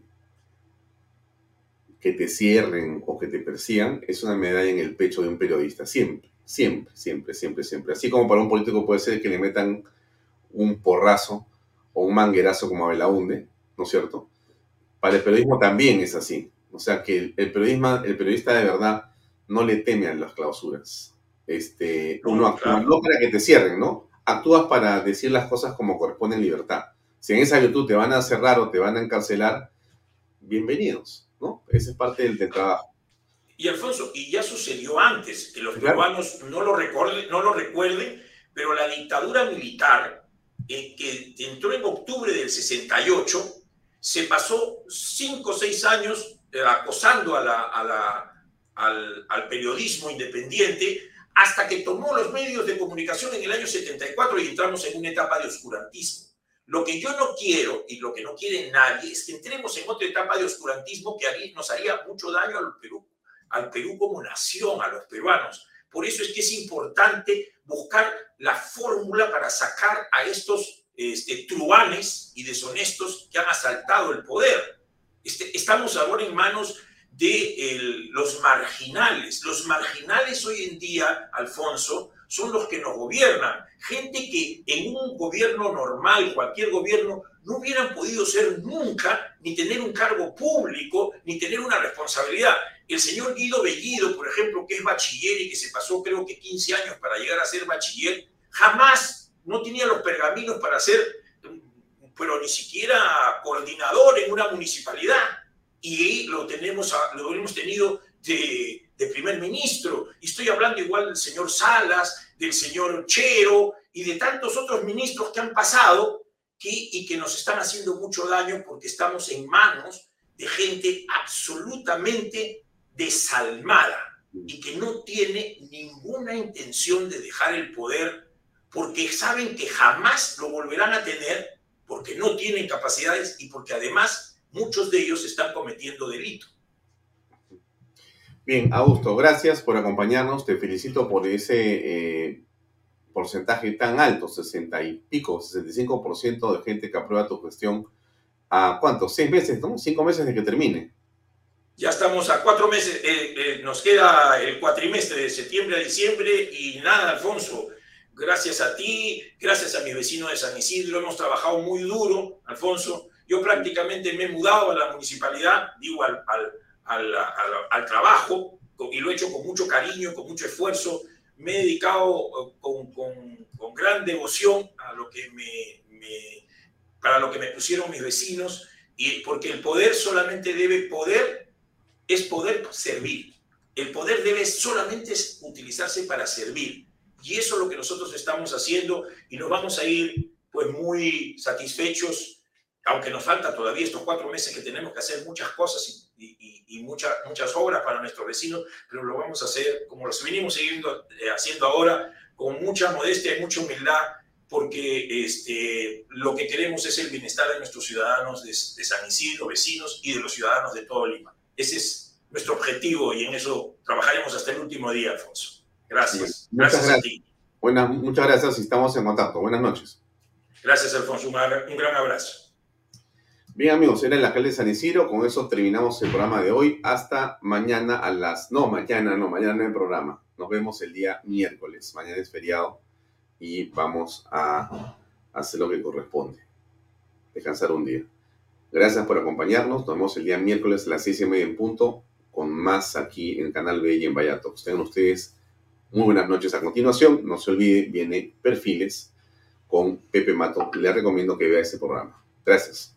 que te cierren o que te persigan es una medalla en el pecho de un periodista, siempre, siempre, siempre, siempre, siempre. Así como para un político puede ser que le metan un porrazo o un manguerazo como a Belaunde, ¿no es cierto? Para el periodismo también es así. O sea que el, periodismo, el periodista de verdad no le teme a las clausuras. Este, uno actúa no para que te cierren, ¿no? Actúas para decir las cosas como corresponde en libertad. Si en esa virtud te van a cerrar o te van a encarcelar, bienvenidos, ¿no? Esa es parte del, trabajo. Y Alfonso, y ya sucedió antes, que los peruanos no lo, recuerden, no lo recuerden, pero la dictadura militar que entró en octubre del 68, se pasó cinco o seis años eh, acosando a la, al, al, periodismo independiente hasta que tomó los medios de comunicación en el año 74 y entramos en una etapa de oscurantismo. Lo que yo no quiero y lo que no quiere nadie es que entremos en otra etapa de oscurantismo que nos haría mucho daño al Perú, al Perú como nación, a los peruanos. Por eso es que es importante buscar la fórmula para sacar a estos este, truanes y deshonestos que han asaltado el poder. Este, estamos ahora en manos de los marginales. Los marginales hoy en día, Alfonso, son los que nos gobiernan. Gente que en un gobierno normal, cualquier gobierno, no hubieran podido ser nunca, ni tener un cargo público, ni tener una responsabilidad. El señor Guido Bellido, por ejemplo, que es bachiller y que se pasó creo que 15 años para llegar a ser bachiller, jamás no tenía los pergaminos para ser, pero ni siquiera coordinador en una municipalidad. Y lo, tenemos, lo hemos tenido de, primer ministro. Y estoy hablando igual del señor Salas, del señor Chero y de tantos otros ministros que han pasado y que nos están haciendo mucho daño porque estamos en manos de gente absolutamente desalmada y que no tiene ninguna intención de dejar el poder porque saben que jamás lo volverán a tener porque no tienen capacidades y porque además muchos de ellos están cometiendo delito. Bien, Augusto, gracias por acompañarnos. Te felicito por ese eh, porcentaje tan alto, 60 y pico, 65% de gente que aprueba tu gestión. ¿A cuánto? Seis meses, ¿no? Cinco meses de que termine. Ya estamos a cuatro meses, eh, eh, nos queda el cuatrimestre de septiembre a diciembre y nada, Alfonso. Gracias a ti, gracias a mis vecinos de San Isidro, hemos trabajado muy duro, Alfonso. Yo prácticamente me he mudado a la municipalidad, digo, al, al trabajo y lo he hecho con mucho cariño, con mucho esfuerzo. Me he dedicado eh, con, con, con gran devoción a lo que me, para lo que me pusieron mis vecinos, y porque el poder solamente debe poder, es poder servir. El poder debe solamente utilizarse para servir. Y eso es lo que nosotros estamos haciendo y nos vamos a ir pues muy satisfechos, aunque nos falta todavía estos cuatro meses que tenemos que hacer muchas cosas y, y, muchas muchas obras para nuestros vecinos, pero lo vamos a hacer como lo venimos siguiendo, eh, haciendo ahora, con mucha modestia y mucha humildad, porque este, lo que queremos es el bienestar de nuestros ciudadanos de, de, San Isidro, vecinos y de los ciudadanos de todo Lima. Ese es nuestro objetivo y en eso trabajaremos hasta el último día, Alfonso. Gracias. Gracias, gracias, a ti. Buenas, muchas gracias y estamos en contacto. Buenas noches. Gracias, Alfonso. Un, un gran abrazo. Bien amigos, era el alcalde de San Isidro, con eso terminamos el programa de hoy. Hasta mañana a las... No, mañana no, mañana no hay programa. Nos vemos el día miércoles. Mañana es feriado y vamos a hacer lo que corresponde. Descansar un día. Gracias por acompañarnos. Nos vemos el día miércoles a las seis y media en punto con más aquí en Canal B y en Vallatos. Tengan ustedes muy buenas noches a continuación. No se olvide, viene Perfiles con Pepe Mato. Le recomiendo que vea ese programa. Gracias.